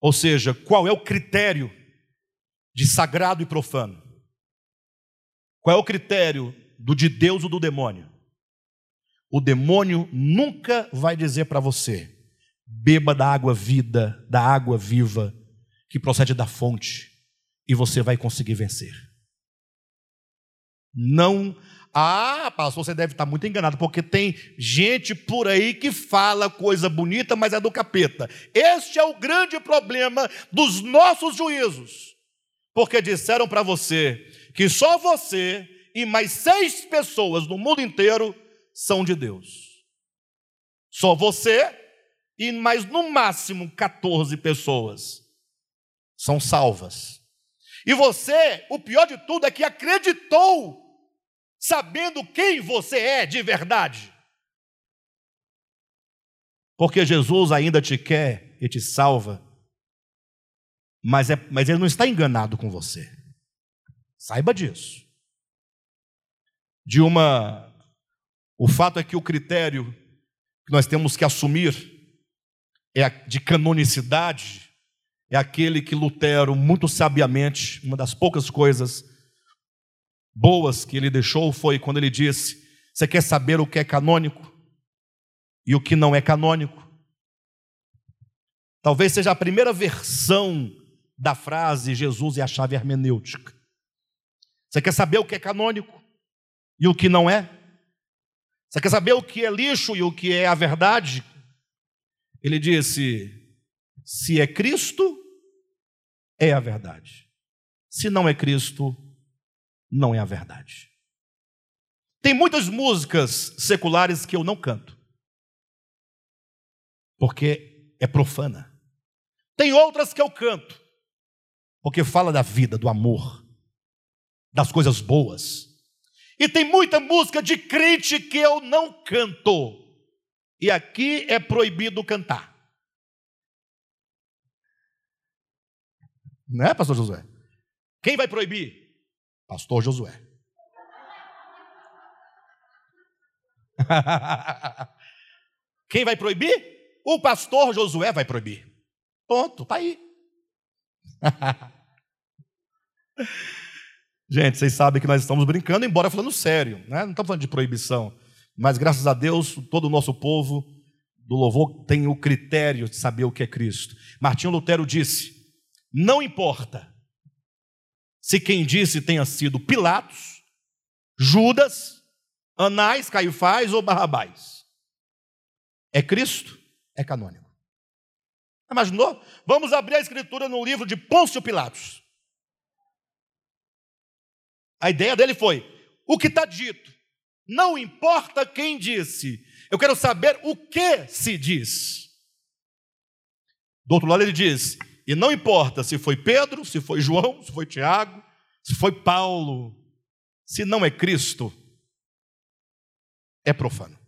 Ou seja, qual é o critério de sagrado e profano? Qual é o critério do de Deus ou do demônio? O demônio nunca vai dizer para você: beba da água vida, da água viva que procede da fonte, e você vai conseguir vencer. Não ah, pastor, você deve estar muito enganado, porque tem gente por aí que fala coisa bonita, mas é do capeta. Este é o grande problema dos nossos juízos. Porque disseram para você que só você e mais seis pessoas no mundo inteiro são de Deus. Só você e mais no máximo 14 pessoas são salvas. E você, o pior de tudo é que acreditou sabendo quem você é de verdade. Porque Jesus ainda te quer e te salva, mas, é, mas Ele não está enganado com você. Saiba disso. De uma. O fato é que o critério que nós temos que assumir é de canonicidade, é aquele que Lutero, muito sabiamente, uma das poucas coisas boas que ele deixou foi quando ele disse: Você quer saber o que é canônico e o que não é canônico? Talvez seja a primeira versão da frase Jesus é a chave hermenêutica. Você quer saber o que é canônico e o que não é? Você quer saber o que é lixo e o que é a verdade? Ele disse: se é Cristo, é a verdade. Se não é Cristo, não é a verdade. Tem muitas músicas seculares que eu não canto, porque é profana. Tem outras que eu canto, porque fala da vida, do amor, das coisas boas. E tem muita música de crente que eu não canto. E aqui é proibido cantar. Não é, pastor Josué? Quem vai proibir? Pastor Josué. [LAUGHS] Quem vai proibir? O pastor Josué vai proibir. Ponto, tá aí. [LAUGHS] Gente, vocês sabem que nós estamos brincando, embora falando sério, né? não estamos falando de proibição. Mas graças a Deus, todo o nosso povo do louvor tem o critério de saber o que é Cristo. Martinho Lutero disse: não importa se quem disse tenha sido Pilatos, Judas, Anás, Caifás ou Barrabás. É Cristo, é canônico. Imaginou? Vamos abrir a escritura no livro de Pôncio Pilatos. A ideia dele foi: o que está dito, não importa quem disse, eu quero saber o que se diz. Do outro lado, ele diz: e não importa se foi Pedro, se foi João, se foi Tiago, se foi Paulo, se não é Cristo, é profano.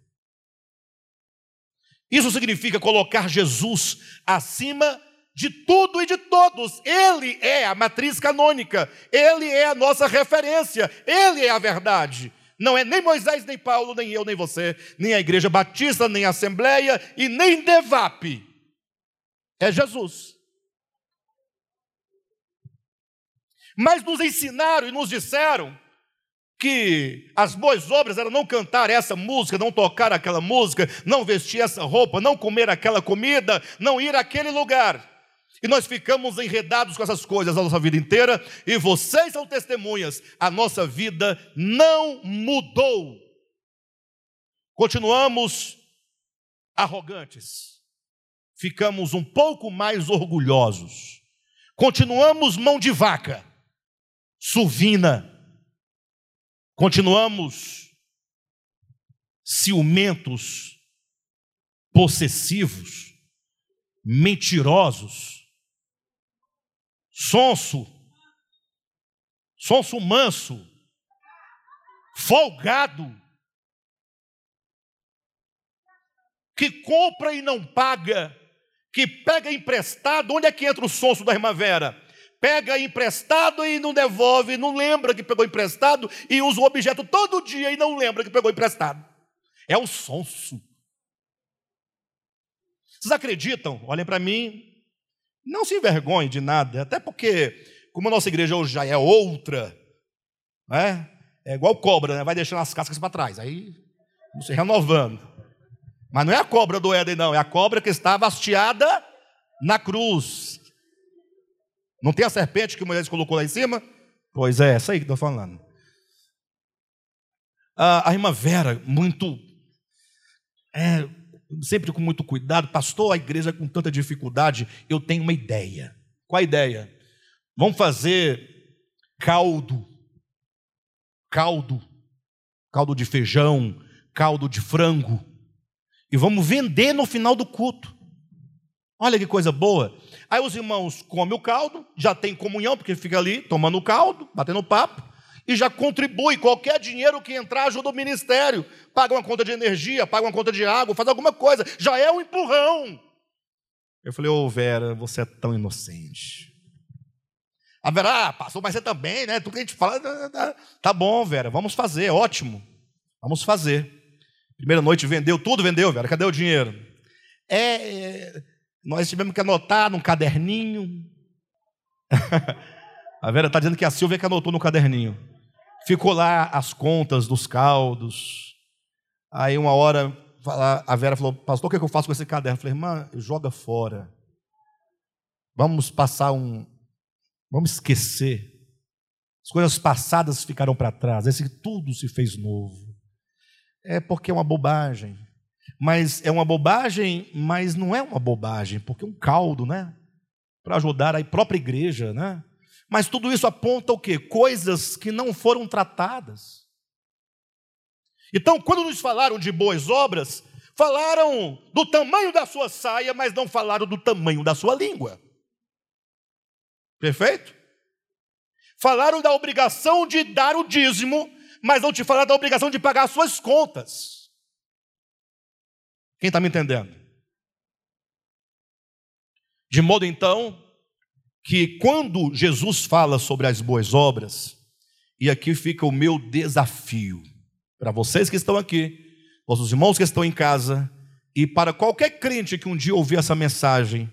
Isso significa colocar Jesus acima de tudo e de todos. Ele é a matriz canônica, ele é a nossa referência, ele é a verdade. Não é nem Moisés, nem Paulo, nem eu, nem você, nem a igreja batista, nem a assembleia e nem Devap. É Jesus. Mas nos ensinaram e nos disseram que as boas obras eram não cantar essa música, não tocar aquela música, não vestir essa roupa, não comer aquela comida, não ir àquele lugar. E nós ficamos enredados com essas coisas a nossa vida inteira, e vocês são testemunhas, a nossa vida não mudou. Continuamos arrogantes, ficamos um pouco mais orgulhosos, continuamos mão de vaca suvina. Continuamos ciumentos, possessivos, mentirosos, sonso, sonso manso, folgado, que compra e não paga, que pega emprestado. Onde é que entra o sonso da irmã Vera? pega emprestado e não devolve, não lembra que pegou emprestado e usa o objeto todo dia e não lembra que pegou emprestado. É o sonso. Vocês acreditam? Olhem para mim. Não se envergonhe de nada, até porque, como a nossa igreja hoje já é outra, né? é igual cobra, né? vai deixando as cascas para trás, aí não se renovando. Mas não é a cobra do Éden, não, é a cobra que estava hasteada na cruz. Não tem a serpente que Moisés colocou lá em cima? Pois é, essa aí que estou falando. A, a, irmã Vera, muito. É, sempre com muito cuidado, pastor, a igreja com tanta dificuldade, eu tenho uma ideia. Qual a ideia? Vamos fazer caldo. Caldo. Caldo de feijão, caldo de frango. E vamos vender no final do culto. Olha que coisa boa. Aí os irmãos comem o caldo, já tem comunhão, porque fica ali tomando o caldo, batendo papo, e já contribui. Qualquer dinheiro que entrar ajuda o ministério. Paga uma conta de energia, paga uma conta de água, faz alguma coisa. Já é um empurrão. Eu falei, ô oh, Vera, você é tão inocente. A Vera, ah, passou, mas você também, né? Tudo que a gente fala, tá bom, Vera, vamos fazer, ótimo. Vamos fazer. Primeira noite vendeu tudo, vendeu, Vera. Cadê o dinheiro? É, é nós tivemos que anotar num caderninho. [LAUGHS] a Vera está dizendo que a Silvia que anotou no caderninho. Ficou lá as contas dos caldos. Aí uma hora a Vera falou, pastor, o que eu faço com esse caderno? Eu falei, irmã, joga fora. Vamos passar um. Vamos esquecer. As coisas passadas ficaram para trás. Esse tudo se fez novo. É porque é uma bobagem. Mas é uma bobagem, mas não é uma bobagem, porque é um caldo, né? Para ajudar a própria igreja, né? Mas tudo isso aponta o quê? Coisas que não foram tratadas. Então, quando nos falaram de boas obras, falaram do tamanho da sua saia, mas não falaram do tamanho da sua língua. Perfeito? Falaram da obrigação de dar o dízimo, mas não te falaram da obrigação de pagar as suas contas. Quem está me entendendo? De modo então que quando Jesus fala sobre as boas obras, e aqui fica o meu desafio para vocês que estão aqui, vossos irmãos que estão em casa, e para qualquer crente que um dia ouvir essa mensagem,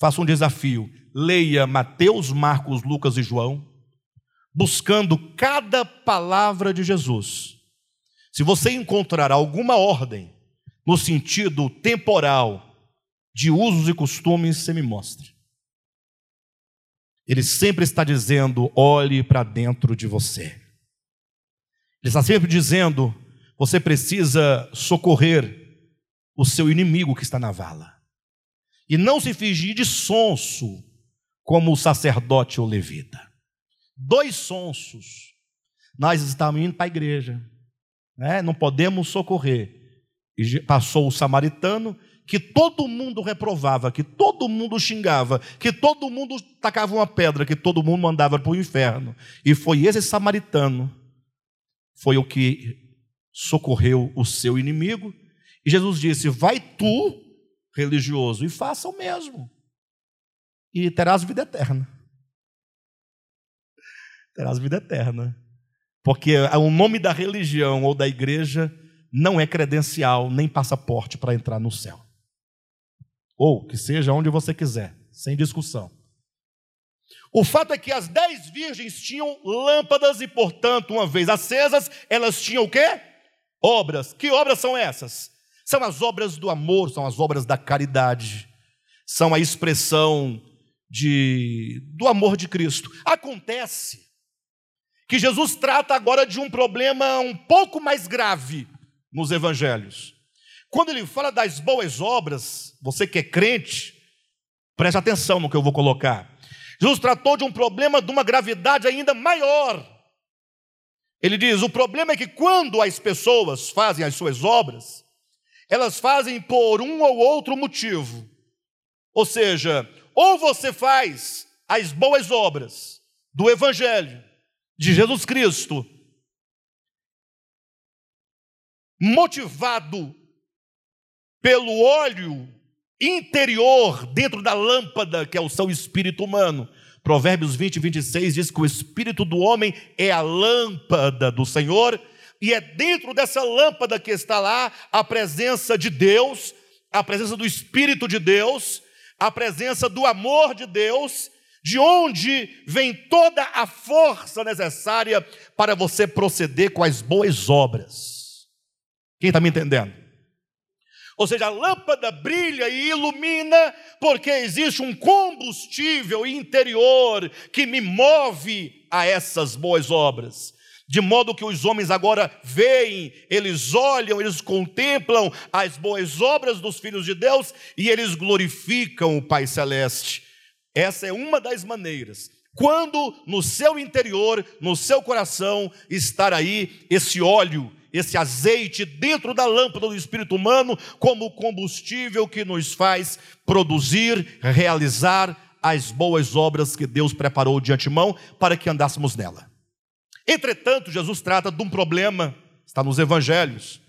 faça um desafio: leia Mateus, Marcos, Lucas e João, buscando cada palavra de Jesus. Se você encontrar alguma ordem no sentido temporal de usos e costumes, você me mostre. Ele sempre está dizendo: olhe para dentro de você. Ele está sempre dizendo: você precisa socorrer o seu inimigo que está na vala. E não se fingir de sonso como o sacerdote ou levita. Dois sonsos. Nós estamos indo para a igreja, né? não podemos socorrer. E passou o samaritano, que todo mundo reprovava, que todo mundo xingava, que todo mundo tacava uma pedra, que todo mundo mandava para o inferno. E foi esse samaritano, foi o que socorreu o seu inimigo. E Jesus disse: Vai tu, religioso, e faça o mesmo e terás vida eterna. Terás vida eterna. Porque o nome da religião ou da igreja não é credencial nem passaporte para entrar no céu. Ou que seja onde você quiser, sem discussão. O fato é que as dez virgens tinham lâmpadas e, portanto, uma vez acesas, elas tinham o quê? Obras. Que obras são essas? São as obras do amor, são as obras da caridade, são a expressão de, do amor de Cristo. Acontece que Jesus trata agora de um problema um pouco mais grave nos evangelhos. Quando ele fala das boas obras, você que é crente, preste atenção no que eu vou colocar. Jesus tratou de um problema de uma gravidade ainda maior. Ele diz: o problema é que quando as pessoas fazem as suas obras, elas fazem por um ou outro motivo. Ou seja, ou você faz as boas obras do Evangelho de Jesus Cristo, motivado pelo óleo interior dentro da lâmpada que é o seu espírito humano. Provérbios 20, 26 diz que o espírito do homem é a lâmpada do Senhor, e é dentro dessa lâmpada que está lá a presença de Deus, a presença do Espírito de Deus, a presença do amor de Deus, de onde vem toda a força necessária para você proceder com as boas obras. Quem está me entendendo? Ou seja, a lâmpada brilha e ilumina porque existe um combustível interior que me move a essas boas obras de modo que os homens agora veem, eles olham, eles contemplam as boas obras dos filhos de Deus e eles glorificam o Pai Celeste. Essa é uma das maneiras. Quando no seu interior, no seu coração, estar aí esse óleo, esse azeite dentro da lâmpada do espírito humano, como combustível que nos faz produzir, realizar as boas obras que Deus preparou de antemão para que andássemos nela. Entretanto, Jesus trata de um problema, está nos evangelhos,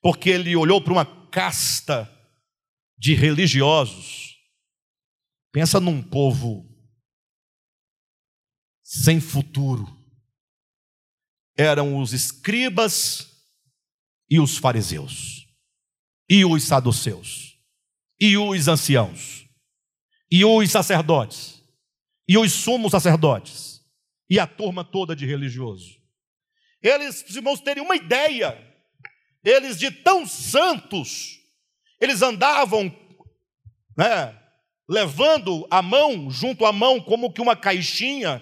porque ele olhou para uma casta de religiosos. Pensa num povo sem futuro. Eram os escribas e os fariseus, e os saduceus, e os anciãos, e os sacerdotes, e os sumos sacerdotes. E a turma toda de religioso. Eles, os irmãos, terem uma ideia, eles de tão santos, eles andavam né, levando a mão, junto à mão, como que uma caixinha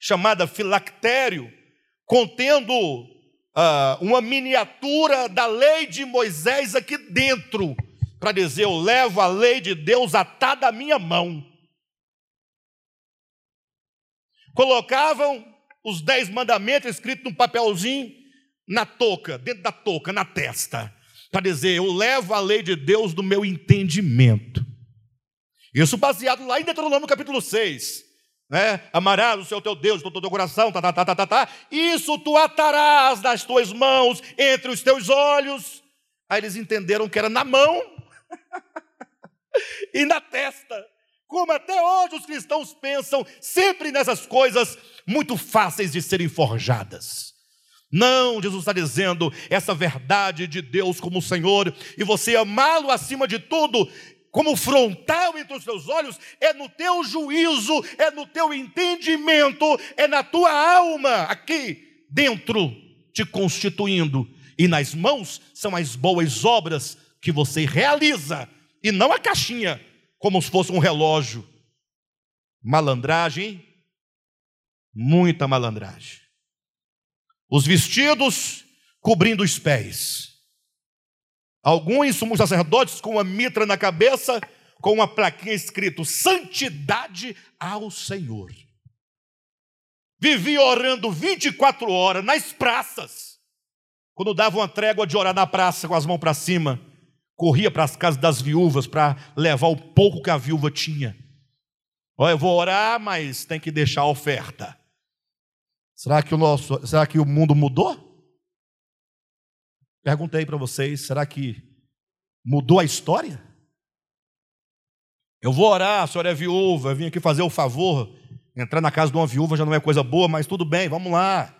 chamada filactério, contendo uh, uma miniatura da lei de Moisés aqui dentro, para dizer: Eu levo a lei de Deus atada à minha mão. Colocavam os dez mandamentos escritos num papelzinho na touca, dentro da touca, na testa, para dizer: Eu levo a lei de Deus do meu entendimento. Isso baseado lá em Deuteronômio capítulo 6 né? Amarás o Senhor teu Deus de todo o coração, tá, tá, tá, tá, tá, tá. Isso tu atarás nas tuas mãos, entre os teus olhos. Aí eles entenderam que era na mão [LAUGHS] e na testa. Como até hoje os cristãos pensam sempre nessas coisas muito fáceis de serem forjadas. Não, Jesus está dizendo essa verdade de Deus como Senhor e você amá-lo acima de tudo como frontal entre os teus olhos, é no teu juízo, é no teu entendimento, é na tua alma, aqui dentro, te constituindo. E nas mãos são as boas obras que você realiza, e não a caixinha, como se fosse um relógio. Malandragem, muita malandragem. Os vestidos cobrindo os pés Alguns sumos sacerdotes com uma mitra na cabeça, com uma plaquinha escrito: Santidade ao Senhor. Vivia orando 24 horas nas praças. Quando dava uma trégua de orar na praça com as mãos para cima, corria para as casas das viúvas para levar o pouco que a viúva tinha. Olha, eu vou orar, mas tem que deixar a oferta. Será que o nosso, será que o mundo mudou? Perguntei para vocês: será que mudou a história? Eu vou orar, a senhora é viúva, vim aqui fazer o favor. Entrar na casa de uma viúva já não é coisa boa, mas tudo bem, vamos lá.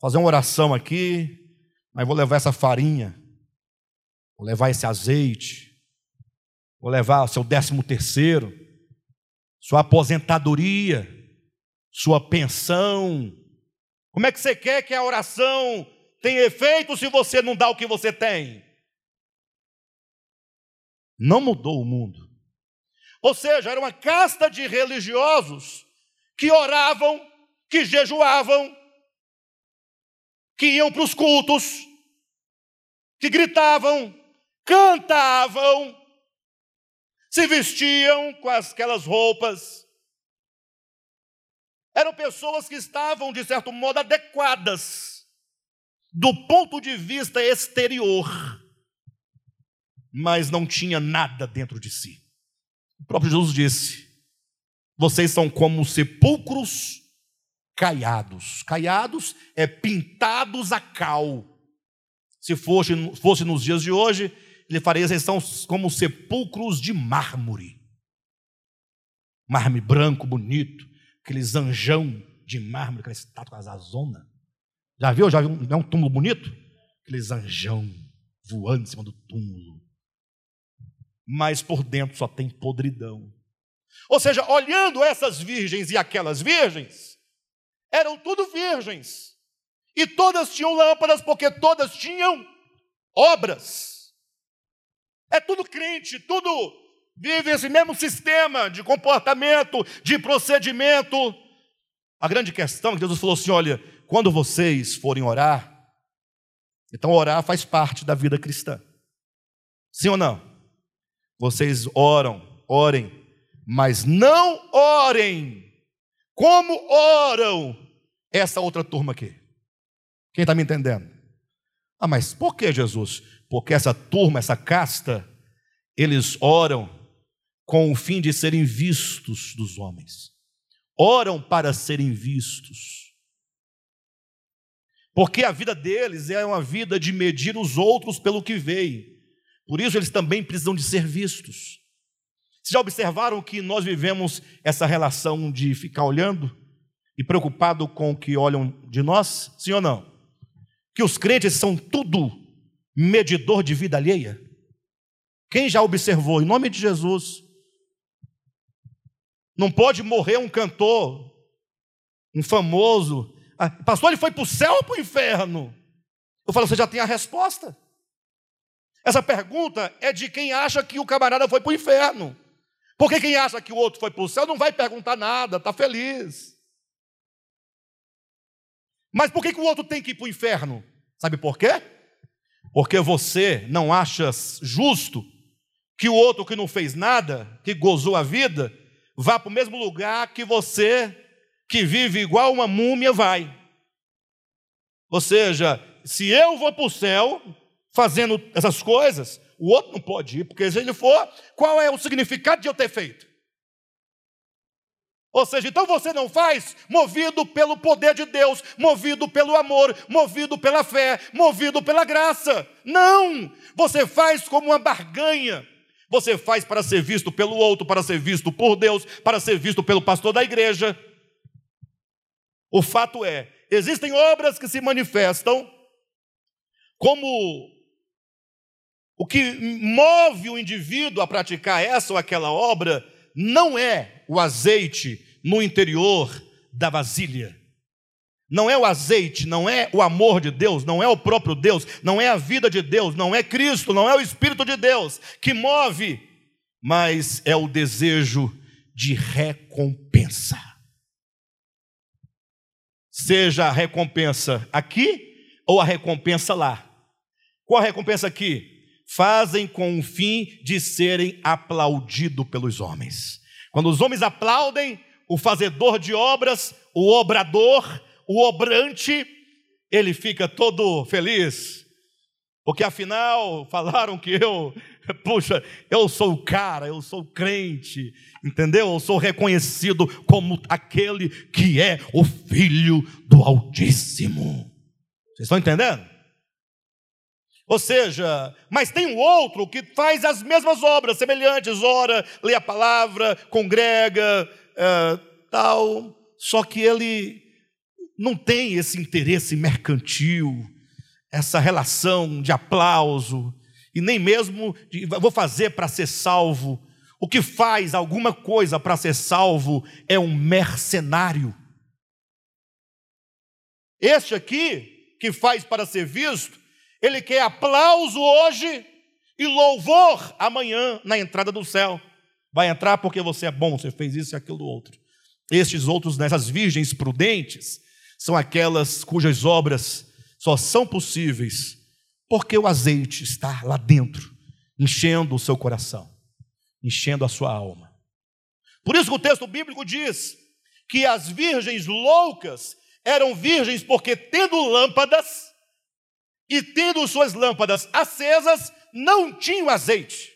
Fazer uma oração aqui, mas vou levar essa farinha, vou levar esse azeite, vou levar o seu décimo terceiro, sua aposentadoria, sua pensão. Como é que você quer que a oração tem efeito se você não dá o que você tem. Não mudou o mundo. Ou seja, era uma casta de religiosos que oravam, que jejuavam, que iam para os cultos, que gritavam, cantavam, se vestiam com aquelas roupas. Eram pessoas que estavam, de certo modo, adequadas do ponto de vista exterior, mas não tinha nada dentro de si. O próprio Jesus disse: Vocês são como sepulcros caiados. Caiados é pintados a cal. Se fosse, fosse nos dias de hoje, ele faria são como sepulcros de mármore. Mármore branco, bonito, aqueles anjão de mármore, aquela estátua azazona. Já viu? Já viu um, é um túmulo bonito? Aqueles anjão voando em cima do túmulo. Mas por dentro só tem podridão. Ou seja, olhando essas virgens e aquelas virgens, eram tudo virgens. E todas tinham lâmpadas, porque todas tinham obras. É tudo crente, tudo vive esse mesmo sistema de comportamento, de procedimento. A grande questão é que Jesus falou assim: olha, quando vocês forem orar, então orar faz parte da vida cristã. Sim ou não? Vocês oram, orem, mas não orem como oram essa outra turma aqui. Quem está me entendendo? Ah, mas por que Jesus? Porque essa turma, essa casta, eles oram com o fim de serem vistos dos homens. Oram para serem vistos. Porque a vida deles é uma vida de medir os outros pelo que veem. Por isso eles também precisam de ser vistos. Vocês já observaram que nós vivemos essa relação de ficar olhando e preocupado com o que olham de nós? Sim ou não? Que os crentes são tudo medidor de vida alheia? Quem já observou, em nome de Jesus, Não pode morrer um cantor, um famoso. Ah, pastor, ele foi para o céu ou para o inferno? Eu falo, você já tem a resposta. Essa pergunta é de quem acha que o camarada foi para o inferno. Porque quem acha que o outro foi para o céu não vai perguntar nada, está feliz. Mas por que, que o outro tem que ir para o inferno? Sabe por quê? Porque você não acha justo que o outro que não fez nada, que gozou a vida, vá para o mesmo lugar que você, que vive igual uma múmia, vai. Ou seja, se eu vou para o céu fazendo essas coisas, o outro não pode ir, porque se ele for, qual é o significado de eu ter feito? Ou seja, então você não faz movido pelo poder de Deus, movido pelo amor, movido pela fé, movido pela graça. Não! Você faz como uma barganha. Você faz para ser visto pelo outro, para ser visto por Deus, para ser visto pelo pastor da igreja. O fato é, existem obras que se manifestam como o que move o indivíduo a praticar essa ou aquela obra não é o azeite no interior da vasilha. Não é o azeite, não é o amor de Deus, não é o próprio Deus, não é a vida de Deus, não é Cristo, não é o Espírito de Deus que move, mas é o desejo de recompensa. Seja a recompensa aqui ou a recompensa lá. Qual a recompensa aqui? Fazem com o fim de serem aplaudidos pelos homens. Quando os homens aplaudem, o fazedor de obras, o obrador, o obrante, ele fica todo feliz, porque afinal falaram que eu, [LAUGHS] puxa, eu sou o cara, eu sou crente, entendeu? Eu sou reconhecido como aquele que é o filho do Altíssimo. Vocês estão entendendo? Ou seja, mas tem o outro que faz as mesmas obras semelhantes, ora, lê a palavra, congrega, é, tal, só que ele não tem esse interesse mercantil, essa relação de aplauso, e nem mesmo de, vou fazer para ser salvo. O que faz alguma coisa para ser salvo é um mercenário. Este aqui, que faz para ser visto, ele quer aplauso hoje e louvor amanhã na entrada do céu. Vai entrar porque você é bom, você fez isso e aquilo outro. Estes outros, nessas virgens prudentes, são aquelas cujas obras só são possíveis porque o azeite está lá dentro, enchendo o seu coração, enchendo a sua alma. Por isso que o texto bíblico diz que as virgens loucas eram virgens porque, tendo lâmpadas e tendo suas lâmpadas acesas, não tinham azeite.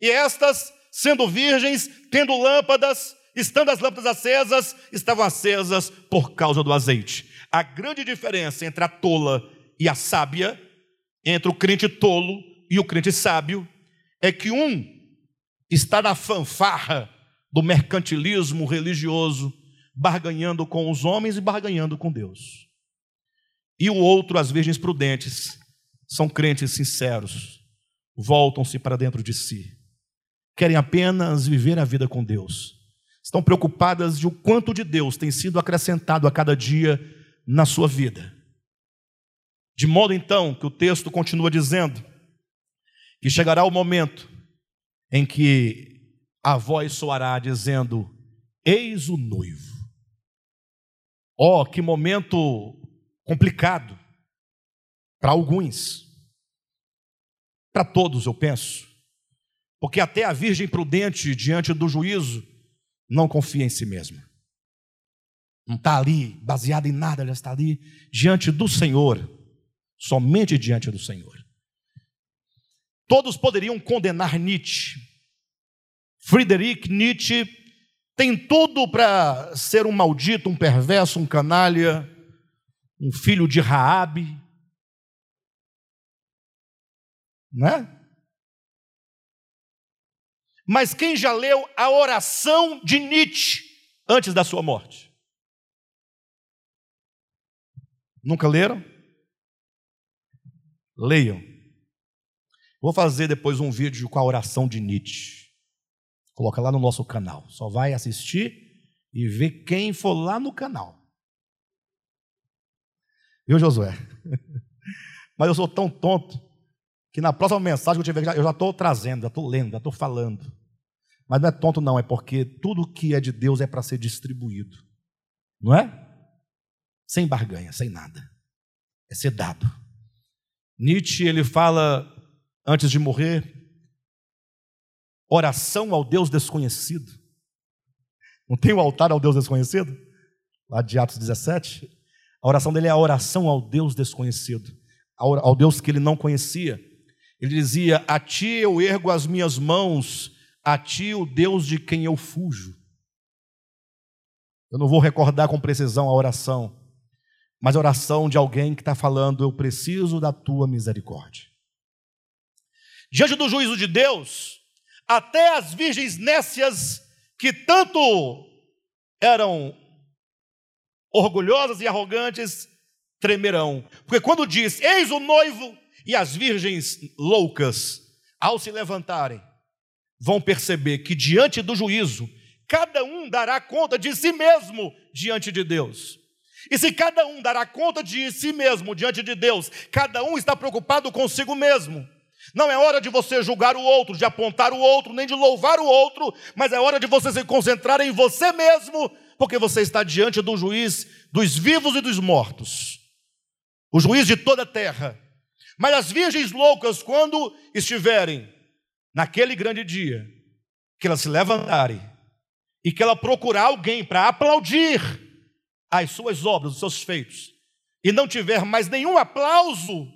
E estas, sendo virgens, tendo lâmpadas, estando as lâmpadas acesas, estavam acesas por causa do azeite. A grande diferença entre a tola e a sábia, entre o crente tolo e o crente sábio, é que um está na fanfarra do mercantilismo religioso, barganhando com os homens e barganhando com Deus. E o outro, as virgens prudentes, são crentes sinceros, voltam-se para dentro de si, querem apenas viver a vida com Deus estão preocupadas de o quanto de Deus tem sido acrescentado a cada dia na sua vida. De modo então que o texto continua dizendo que chegará o momento em que a voz soará dizendo: Eis o noivo. Oh, que momento complicado para alguns, para todos, eu penso, porque até a virgem prudente diante do juízo não confia em si mesma. Não está ali baseada em nada, ela está ali diante do Senhor, somente diante do Senhor. Todos poderiam condenar Nietzsche. Friedrich Nietzsche tem tudo para ser um maldito, um perverso, um canalha, um filho de Raabe. Né? Mas quem já leu a oração de Nietzsche antes da sua morte? Nunca leram? Leiam. Vou fazer depois um vídeo com a oração de Nietzsche. Coloca lá no nosso canal. Só vai assistir e ver quem for lá no canal. Viu, Josué? [LAUGHS] Mas eu sou tão tonto que na próxima mensagem que eu tiver, eu já estou trazendo, já estou lendo, já estou falando. Mas não é tonto, não, é porque tudo que é de Deus é para ser distribuído. Não é? Sem barganha, sem nada. É ser dado. Nietzsche, ele fala, antes de morrer, oração ao Deus desconhecido. Não tem o altar ao Deus desconhecido? Lá de Atos 17. A oração dele é a oração ao Deus desconhecido, ao Deus que ele não conhecia. Ele dizia: A ti eu ergo as minhas mãos, a ti o Deus de quem eu fujo. Eu não vou recordar com precisão a oração, mas a oração de alguém que está falando: Eu preciso da tua misericórdia. Diante do juízo de Deus, até as virgens nécias que tanto eram orgulhosas e arrogantes tremerão. Porque quando diz: Eis o noivo e as virgens loucas, ao se levantarem, vão perceber que diante do juízo, cada um dará conta de si mesmo diante de Deus. E se cada um dará conta de si mesmo diante de Deus, cada um está preocupado consigo mesmo. Não é hora de você julgar o outro, de apontar o outro, nem de louvar o outro, mas é hora de você se concentrar em você mesmo, porque você está diante do juiz dos vivos e dos mortos, o juiz de toda a terra. Mas as virgens loucas, quando estiverem naquele grande dia, que elas se levantarem e que ela procurar alguém para aplaudir as suas obras, os seus feitos, e não tiver mais nenhum aplauso,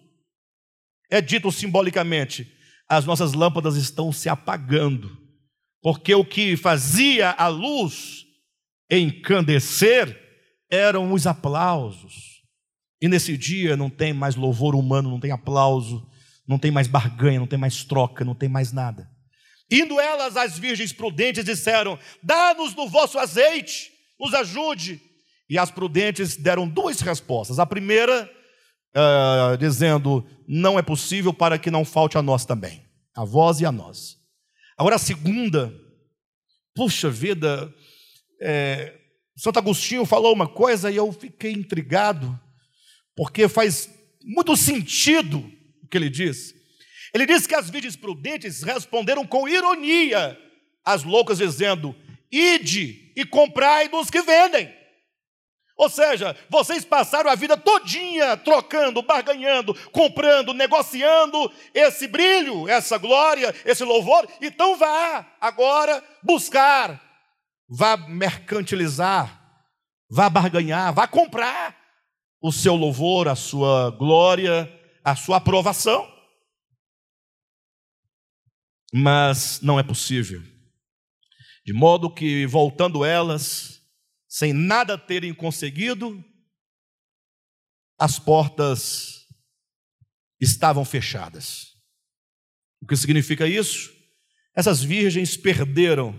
é dito simbolicamente: as nossas lâmpadas estão se apagando, porque o que fazia a luz encandecer eram os aplausos. E nesse dia não tem mais louvor humano, não tem aplauso, não tem mais barganha, não tem mais troca, não tem mais nada. Indo elas, as virgens prudentes, disseram: Dá-nos do vosso azeite, nos ajude. E as prudentes deram duas respostas. A primeira uh, dizendo: não é possível para que não falte a nós também, a vós e a nós. Agora, a segunda, puxa vida, é, Santo Agostinho falou uma coisa e eu fiquei intrigado, porque faz muito sentido o que ele diz. Ele diz que as virgens prudentes responderam com ironia às loucas, dizendo: Ide e comprai dos que vendem. Ou seja, vocês passaram a vida todinha trocando, barganhando, comprando, negociando esse brilho, essa glória, esse louvor. Então vá agora buscar, vá mercantilizar, vá barganhar, vá comprar o seu louvor, a sua glória, a sua aprovação. Mas não é possível. De modo que, voltando elas, sem nada terem conseguido, as portas estavam fechadas. O que significa isso? Essas virgens perderam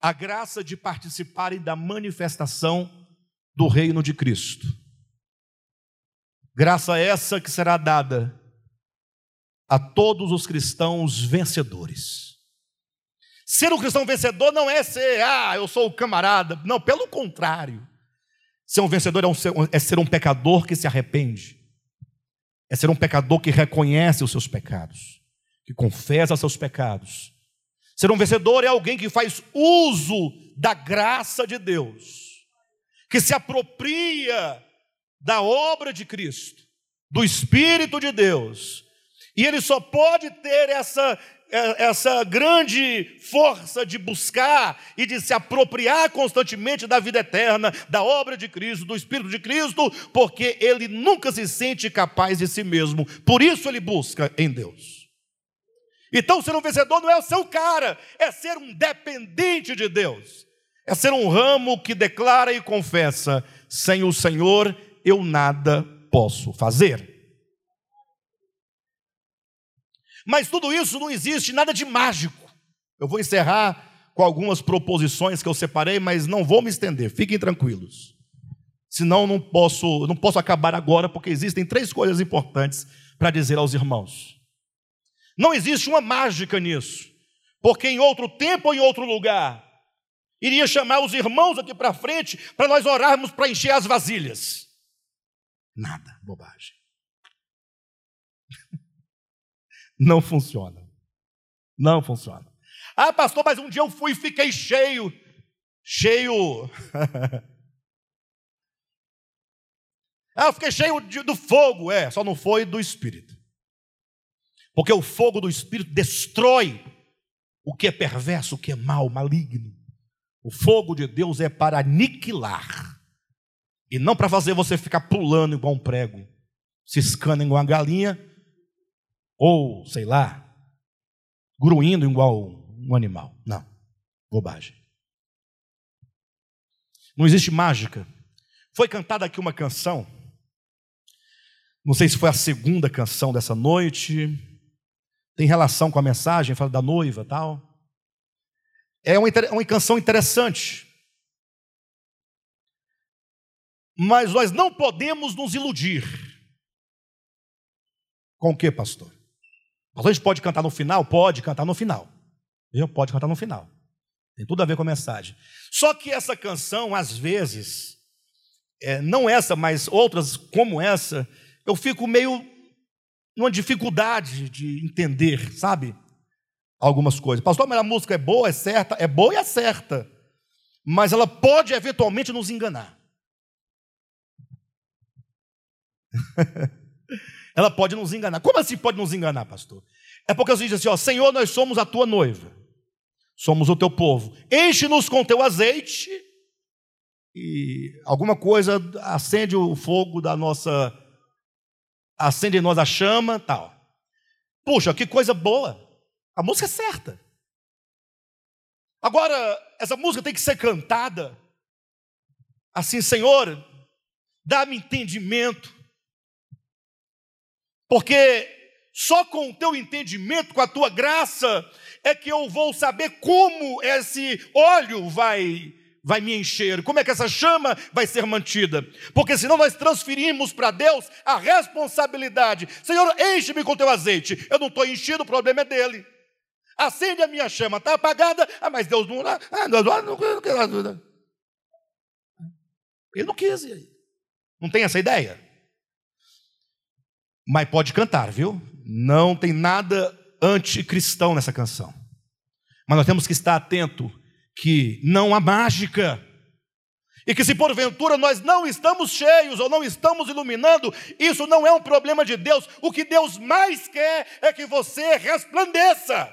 a graça de participarem da manifestação do reino de Cristo. Graça essa que será dada a todos os cristãos vencedores. Ser um cristão vencedor não é ser, ah, eu sou o camarada. Não, pelo contrário. Ser um vencedor é, um, é ser um pecador que se arrepende. É ser um pecador que reconhece os seus pecados, que confessa seus pecados. Ser um vencedor é alguém que faz uso da graça de Deus, que se apropria da obra de Cristo, do Espírito de Deus. E ele só pode ter essa essa grande força de buscar e de se apropriar constantemente da vida eterna, da obra de Cristo, do Espírito de Cristo, porque ele nunca se sente capaz de si mesmo, por isso ele busca em Deus. Então, ser um vencedor não é o seu cara, é ser um dependente de Deus, é ser um ramo que declara e confessa: sem o Senhor eu nada posso fazer. Mas tudo isso não existe nada de mágico. Eu vou encerrar com algumas proposições que eu separei, mas não vou me estender. Fiquem tranquilos. Senão não posso, não posso acabar agora, porque existem três coisas importantes para dizer aos irmãos. Não existe uma mágica nisso, porque em outro tempo ou em outro lugar, iria chamar os irmãos aqui para frente para nós orarmos para encher as vasilhas. Nada, bobagem. Não funciona. Não funciona. Ah, pastor, mas um dia eu fui e fiquei cheio. Cheio. [LAUGHS] ah, eu fiquei cheio de, do fogo. É, só não foi do Espírito. Porque o fogo do Espírito destrói o que é perverso, o que é mal, maligno. O fogo de Deus é para aniquilar. E não para fazer você ficar pulando igual um prego, ciscando igual uma galinha, ou, sei lá, gruindo igual um animal. Não, bobagem. Não existe mágica. Foi cantada aqui uma canção, não sei se foi a segunda canção dessa noite, tem relação com a mensagem, fala da noiva tal. É uma, uma canção interessante. Mas nós não podemos nos iludir. Com o que, pastor? A gente pode cantar no final? Pode cantar no final. Eu pode cantar no final. Tem tudo a ver com a mensagem. Só que essa canção, às vezes, é, não essa, mas outras como essa, eu fico meio numa dificuldade de entender, sabe? Algumas coisas. Pastor, mas a música é boa, é certa? É boa e é certa. Mas ela pode eventualmente nos enganar. [LAUGHS] ela pode nos enganar. Como assim pode nos enganar, pastor? É porque Deus diz assim: ó, Senhor, nós somos a tua noiva, somos o teu povo, enche-nos com teu azeite, e alguma coisa acende o fogo da nossa, acende em nós a chama, tal. Puxa, que coisa boa, a música é certa. Agora, essa música tem que ser cantada assim, Senhor, dá-me entendimento, porque só com o teu entendimento, com a tua graça, é que eu vou saber como esse óleo vai vai me encher, como é que essa chama vai ser mantida. Porque senão nós transferimos para Deus a responsabilidade. Senhor, enche-me com teu azeite. Eu não estou enchido, o problema é dele. Acende a minha chama, está apagada. Ah, mas Deus não. Ah, Deus não. Ele não quis. Não tem essa ideia? Mas pode cantar, viu? Não tem nada anticristão nessa canção. Mas nós temos que estar atento que não há mágica. E que se porventura nós não estamos cheios ou não estamos iluminando, isso não é um problema de Deus. O que Deus mais quer é que você resplandeça.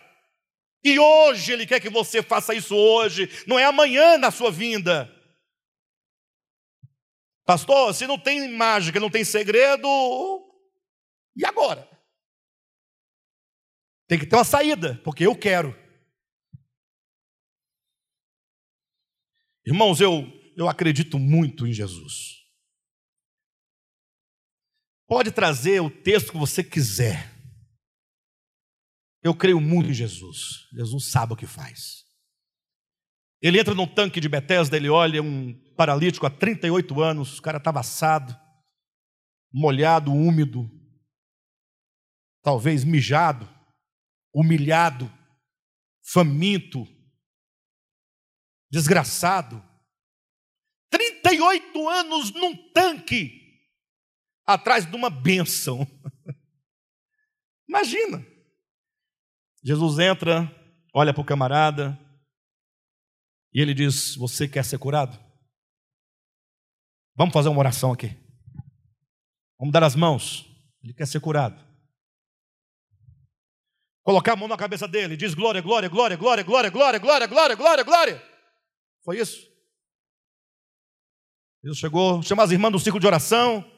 E hoje Ele quer que você faça isso hoje, não é amanhã na sua vinda. Pastor, se não tem mágica, não tem segredo, e agora? Tem que ter uma saída, porque eu quero. Irmãos, eu, eu acredito muito em Jesus. Pode trazer o texto que você quiser. Eu creio muito em Jesus. Jesus sabe o que faz. Ele entra num tanque de Betesda, ele olha um paralítico há 38 anos, o cara estava assado, molhado, úmido, talvez mijado, humilhado, faminto, desgraçado. 38 anos num tanque, atrás de uma bênção. [LAUGHS] Imagina. Jesus entra, olha para o camarada, e ele diz: Você quer ser curado? Vamos fazer uma oração aqui. Vamos dar as mãos. Ele quer ser curado. Colocar a mão na cabeça dele, diz glória, glória, glória, glória, glória, glória, glória, glória, glória, glória. Foi isso. Jesus chegou, chama as irmãs do ciclo de oração,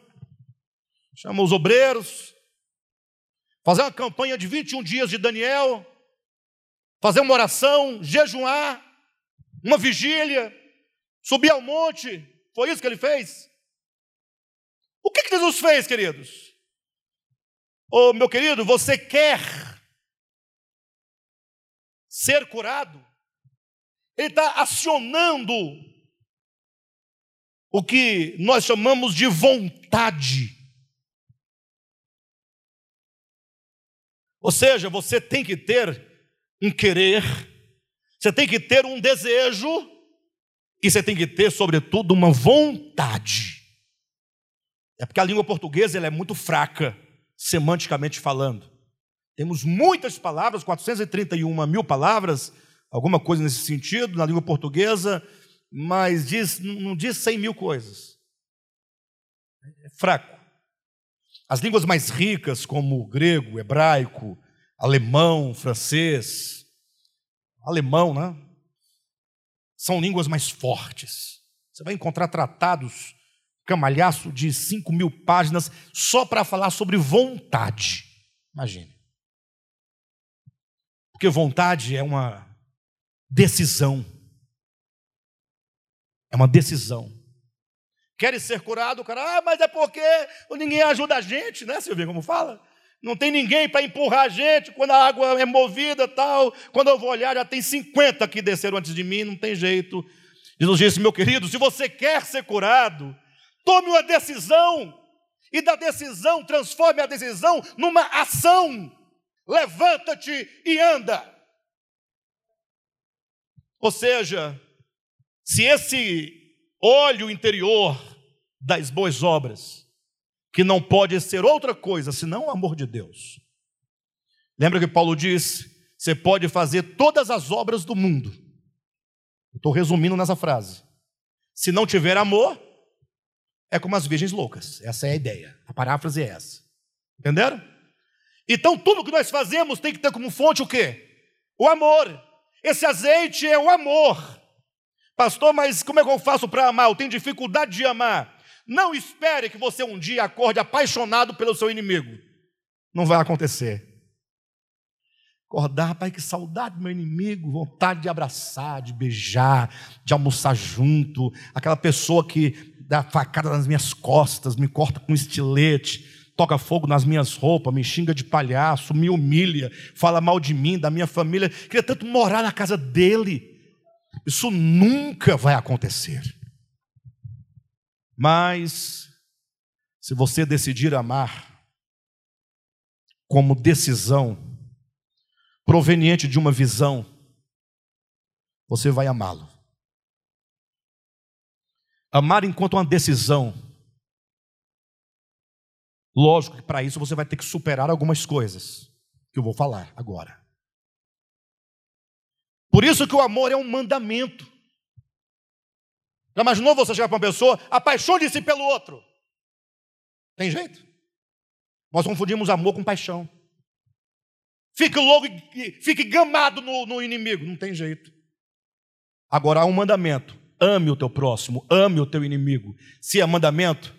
chama os obreiros, fazer uma campanha de 21 dias de Daniel, fazer uma oração, jejuar, uma vigília, subir ao monte. Foi isso que ele fez. O que, que Jesus fez, queridos? Ô oh, meu querido, você quer ser curado, ele está acionando o que nós chamamos de vontade. Ou seja, você tem que ter um querer, você tem que ter um desejo, e você tem que ter, sobretudo, uma vontade. É porque a língua portuguesa ela é muito fraca, semanticamente falando. Temos muitas palavras, 431 mil palavras, alguma coisa nesse sentido, na língua portuguesa, mas diz, não diz 100 mil coisas. É fraco. As línguas mais ricas, como grego, hebraico, alemão, francês, alemão, né? São línguas mais fortes. Você vai encontrar tratados, camalhaço de 5 mil páginas, só para falar sobre vontade. Imagine. Porque vontade é uma decisão. É uma decisão. Queres ser curado, o cara, ah, mas é porque ninguém ajuda a gente, né, Silvia, como fala? Não tem ninguém para empurrar a gente quando a água é movida tal. Quando eu vou olhar, já tem 50 que desceram antes de mim, não tem jeito. Jesus disse, meu querido, se você quer ser curado, tome uma decisão. E da decisão, transforme a decisão numa ação. Levanta-te e anda. Ou seja, se esse olho interior das boas obras, que não pode ser outra coisa senão o amor de Deus. Lembra que Paulo disse: você pode fazer todas as obras do mundo. Estou resumindo nessa frase. Se não tiver amor, é como as virgens loucas. Essa é a ideia. A paráfrase é essa. Entenderam? Então tudo que nós fazemos tem que ter como fonte o quê? O amor. Esse azeite é o amor. Pastor, mas como é que eu faço para amar? Eu tenho dificuldade de amar. Não espere que você um dia acorde apaixonado pelo seu inimigo. Não vai acontecer. Acordar, pai, que saudade do meu inimigo, vontade de abraçar, de beijar, de almoçar junto. Aquela pessoa que dá facada nas minhas costas, me corta com estilete, toca fogo nas minhas roupas, me xinga de palhaço, me humilha, fala mal de mim, da minha família. Queria tanto morar na casa dele. Isso nunca vai acontecer. Mas, se você decidir amar como decisão proveniente de uma visão, você vai amá-lo. Amar enquanto uma decisão. Lógico que para isso você vai ter que superar algumas coisas, que eu vou falar agora. Por isso que o amor é um mandamento. Já imaginou você chegar para uma pessoa, apaixone-se pelo outro? Tem jeito? Nós confundimos amor com paixão. Fique louco, fique gamado no, no inimigo. Não tem jeito. Agora há um mandamento: ame o teu próximo, ame o teu inimigo. Se é mandamento,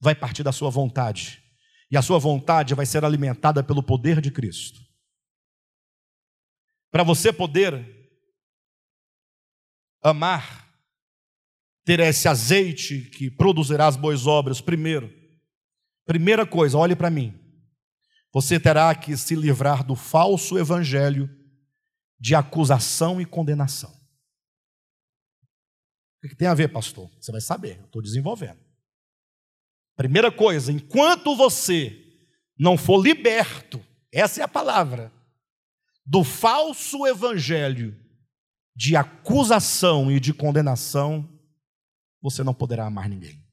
vai partir da sua vontade. E a sua vontade vai ser alimentada pelo poder de Cristo. Para você poder amar, ter esse azeite que produzirá as boas obras, primeiro, primeira coisa, olhe para mim, você terá que se livrar do falso evangelho de acusação e condenação. O que tem a ver, pastor? Você vai saber, eu estou desenvolvendo. Primeira coisa, enquanto você não for liberto, essa é a palavra, do falso evangelho de acusação e de condenação, você não poderá amar ninguém.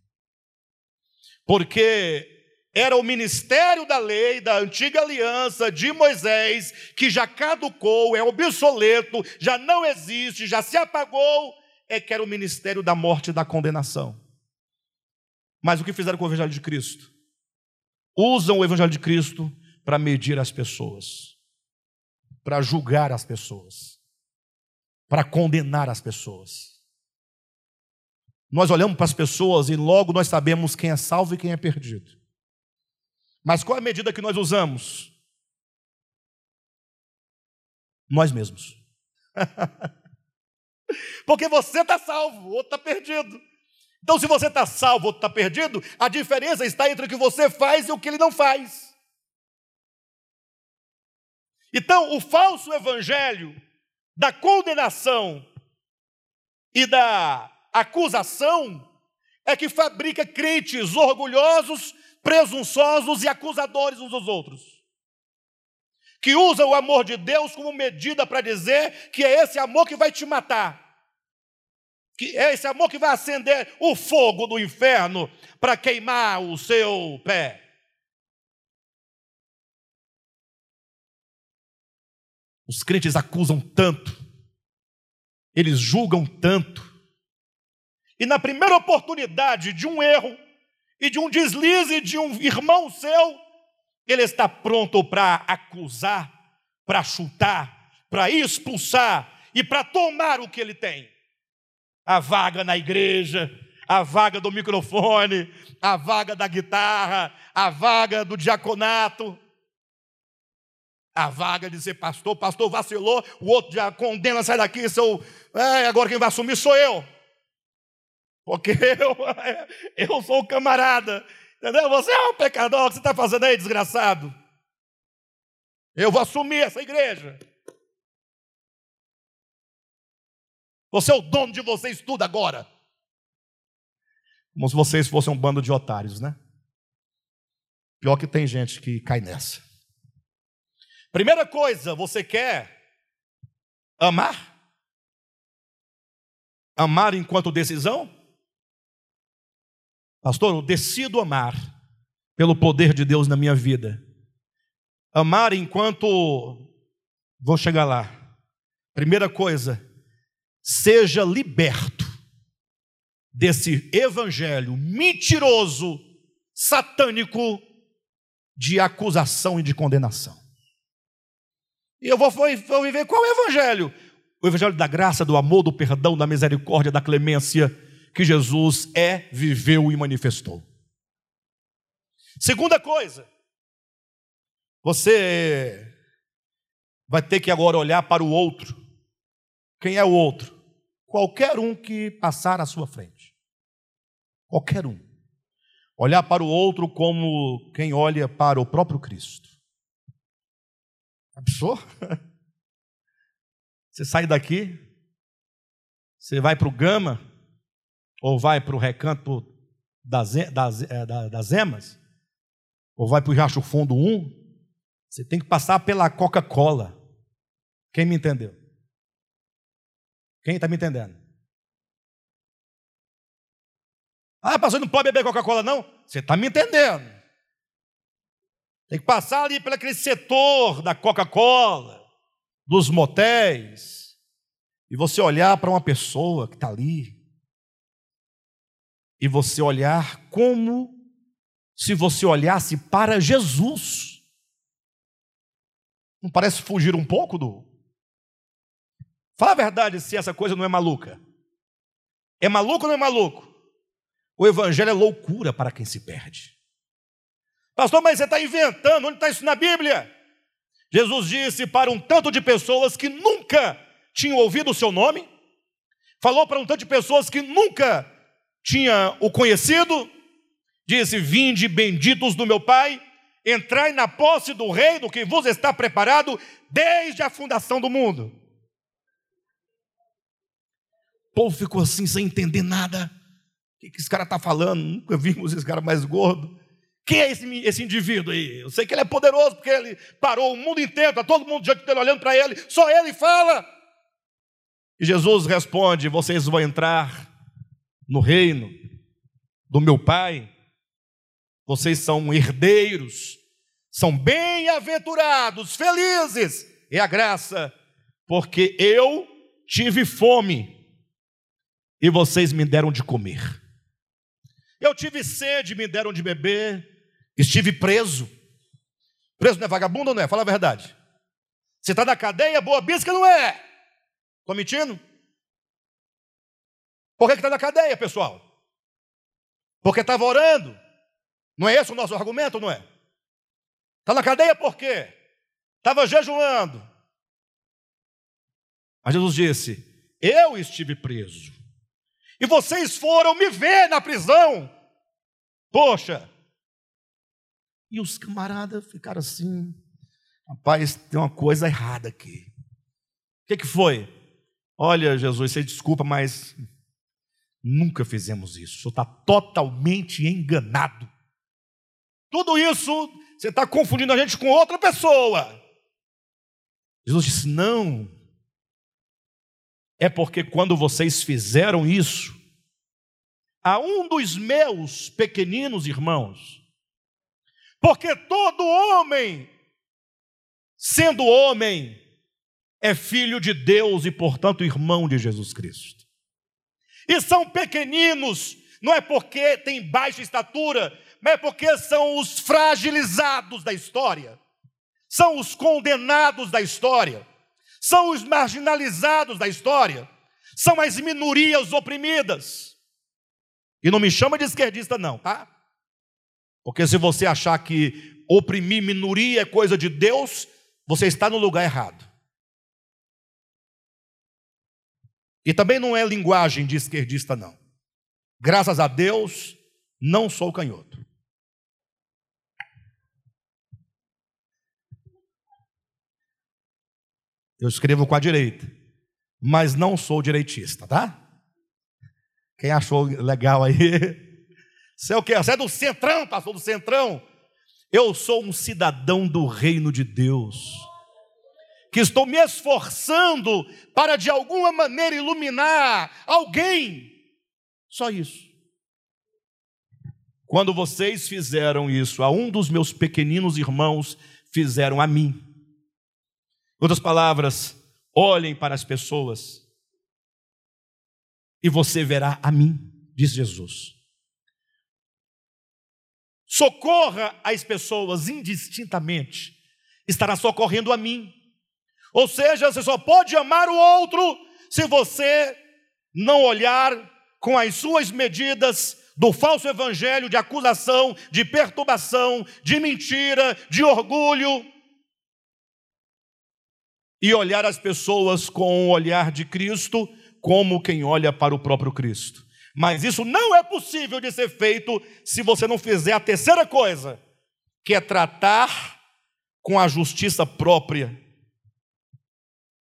Porque era o ministério da lei, da antiga aliança de Moisés, que já caducou, é obsoleto, já não existe, já se apagou, é que era o ministério da morte e da condenação. Mas o que fizeram com o Evangelho de Cristo? Usam o Evangelho de Cristo para medir as pessoas, para julgar as pessoas para condenar as pessoas. Nós olhamos para as pessoas e logo nós sabemos quem é salvo e quem é perdido. Mas qual é a medida que nós usamos? Nós mesmos. [LAUGHS] Porque você está salvo, o outro está perdido. Então, se você está salvo, o outro está perdido, a diferença está entre o que você faz e o que ele não faz. Então, o falso evangelho da condenação e da acusação é que fabrica crentes orgulhosos, presunçosos e acusadores uns dos outros. que usa o amor de Deus como medida para dizer que é esse amor que vai te matar. Que é esse amor que vai acender o fogo do inferno para queimar o seu pé. Os crentes acusam tanto, eles julgam tanto, e na primeira oportunidade de um erro e de um deslize de um irmão seu, ele está pronto para acusar, para chutar, para expulsar e para tomar o que ele tem. A vaga na igreja, a vaga do microfone, a vaga da guitarra, a vaga do diaconato, a vaga de ser pastor, pastor vacilou, o outro já condena, sai daqui, sou, é, agora quem vai assumir sou eu. Porque [LAUGHS] eu, eu sou o camarada, Entendeu? Você é um pecador, o que você está fazendo aí, desgraçado? Eu vou assumir essa igreja. Você é o dono de vocês tudo agora. Como se vocês fossem um bando de otários, né? Pior que tem gente que cai nessa. Primeira coisa, você quer amar? Amar enquanto decisão? Pastor, eu decido amar pelo poder de Deus na minha vida. Amar enquanto vou chegar lá. Primeira coisa, seja liberto desse evangelho mentiroso, satânico de acusação e de condenação. E eu vou, vou viver qual é o evangelho? O evangelho da graça, do amor, do perdão, da misericórdia, da clemência que Jesus é, viveu e manifestou. Segunda coisa, você vai ter que agora olhar para o outro. Quem é o outro? Qualquer um que passar à sua frente. Qualquer um. Olhar para o outro como quem olha para o próprio Cristo. Absurdo? [LAUGHS] Você sai daqui, você vai para o Gama, ou vai para o recanto das, das, eh, das emas, ou vai para o Riacho Fundo 1, você tem que passar pela Coca-Cola. Quem me entendeu? Quem está me entendendo? Ah, pastor, não pode beber Coca-Cola, não? Você está me entendendo. Tem que passar ali pelo aquele setor da Coca-Cola, dos motéis, e você olhar para uma pessoa que está ali, e você olhar como se você olhasse para Jesus. Não parece fugir um pouco do. Fala a verdade se essa coisa não é maluca. É maluco ou não é maluco? O evangelho é loucura para quem se perde. Pastor, mas você está inventando, onde está isso na Bíblia? Jesus disse para um tanto de pessoas que nunca tinham ouvido o seu nome, falou para um tanto de pessoas que nunca tinha o conhecido, disse: Vinde, benditos do meu Pai, entrai na posse do reino que vos está preparado desde a fundação do mundo. Povo ficou assim, sem entender nada. O que, que esse cara está falando? Nunca vimos esse cara mais gordo. Quem é esse, esse indivíduo aí? Eu sei que ele é poderoso, porque ele parou o mundo inteiro, está todo mundo diante dele olhando para ele, só ele fala. E Jesus responde: Vocês vão entrar no reino do meu Pai. Vocês são herdeiros, são bem-aventurados, felizes. É a graça, porque eu tive fome e vocês me deram de comer. Eu tive sede, me deram de beber. Estive preso. Preso não é vagabundo não é? Fala a verdade. Você está na cadeia, boa bisca, não é? Estou mentindo? Por que está na cadeia, pessoal? Porque estava orando. Não é esse o nosso argumento, não é? Está na cadeia por quê? Estava jejuando. Mas Jesus disse: Eu estive preso. E vocês foram me ver na prisão. Poxa. E os camaradas ficaram assim. Rapaz, tem uma coisa errada aqui. O que, que foi? Olha, Jesus, você desculpa, mas Nunca fizemos isso. Senhor está totalmente enganado. Tudo isso, você está confundindo a gente com outra pessoa. Jesus disse: Não. É porque quando vocês fizeram isso, a um dos meus pequeninos irmãos, porque todo homem, sendo homem, é filho de Deus e, portanto, irmão de Jesus Cristo. E são pequeninos, não é porque têm baixa estatura, mas é porque são os fragilizados da história são os condenados da história, são os marginalizados da história, são as minorias oprimidas. E não me chama de esquerdista, não, tá? Porque se você achar que oprimir minoria é coisa de Deus, você está no lugar errado. E também não é linguagem de esquerdista, não. Graças a Deus, não sou canhoto. Eu escrevo com a direita, mas não sou direitista, tá? Quem achou legal aí? [LAUGHS] Você é o quê? Você é do centrão, pastor do centrão? Eu sou um cidadão do reino de Deus, que estou me esforçando para de alguma maneira iluminar alguém. Só isso. Quando vocês fizeram isso a um dos meus pequeninos irmãos, fizeram a mim. Outras palavras, olhem para as pessoas e você verá a mim, diz Jesus. Socorra as pessoas indistintamente, estará socorrendo a mim. Ou seja, você só pode amar o outro se você não olhar com as suas medidas do falso evangelho de acusação, de perturbação, de mentira, de orgulho e olhar as pessoas com o olhar de Cristo, como quem olha para o próprio Cristo. Mas isso não é possível de ser feito se você não fizer a terceira coisa, que é tratar com a justiça própria,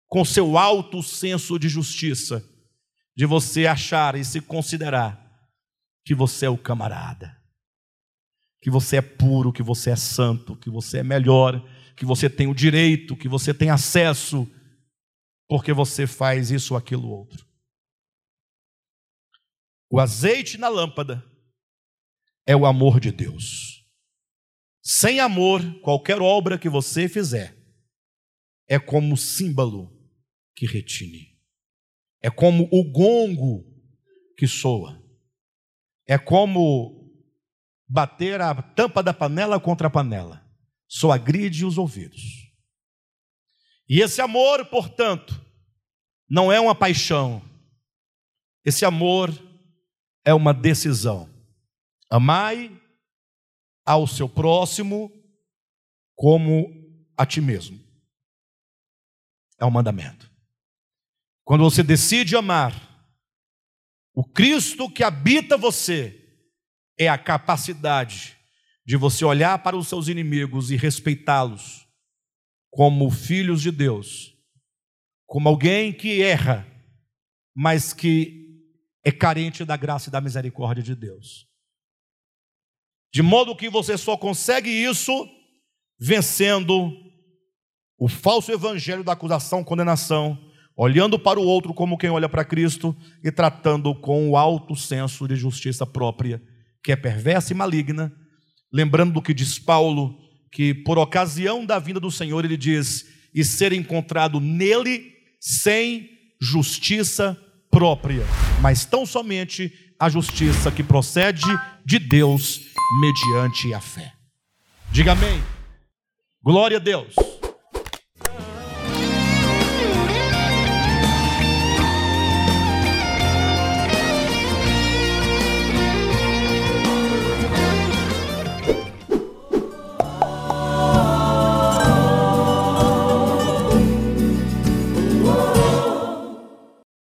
com seu alto senso de justiça, de você achar e se considerar que você é o camarada, que você é puro, que você é santo, que você é melhor que você tem o direito, que você tem acesso, porque você faz isso ou aquilo outro. O azeite na lâmpada é o amor de Deus. Sem amor, qualquer obra que você fizer é como símbolo que retine. É como o gongo que soa. É como bater a tampa da panela contra a panela só agride os ouvidos. E esse amor, portanto, não é uma paixão, esse amor é uma decisão. Amai ao seu próximo como a ti mesmo. É um mandamento. Quando você decide amar, o Cristo que habita você é a capacidade de você olhar para os seus inimigos e respeitá-los como filhos de Deus, como alguém que erra, mas que é carente da graça e da misericórdia de Deus. De modo que você só consegue isso vencendo o falso evangelho da acusação, condenação, olhando para o outro como quem olha para Cristo e tratando com o alto senso de justiça própria, que é perversa e maligna, Lembrando do que diz Paulo, que por ocasião da vinda do Senhor, ele diz: e ser encontrado nele sem justiça própria, mas tão somente a justiça que procede de Deus mediante a fé. Diga amém. Glória a Deus.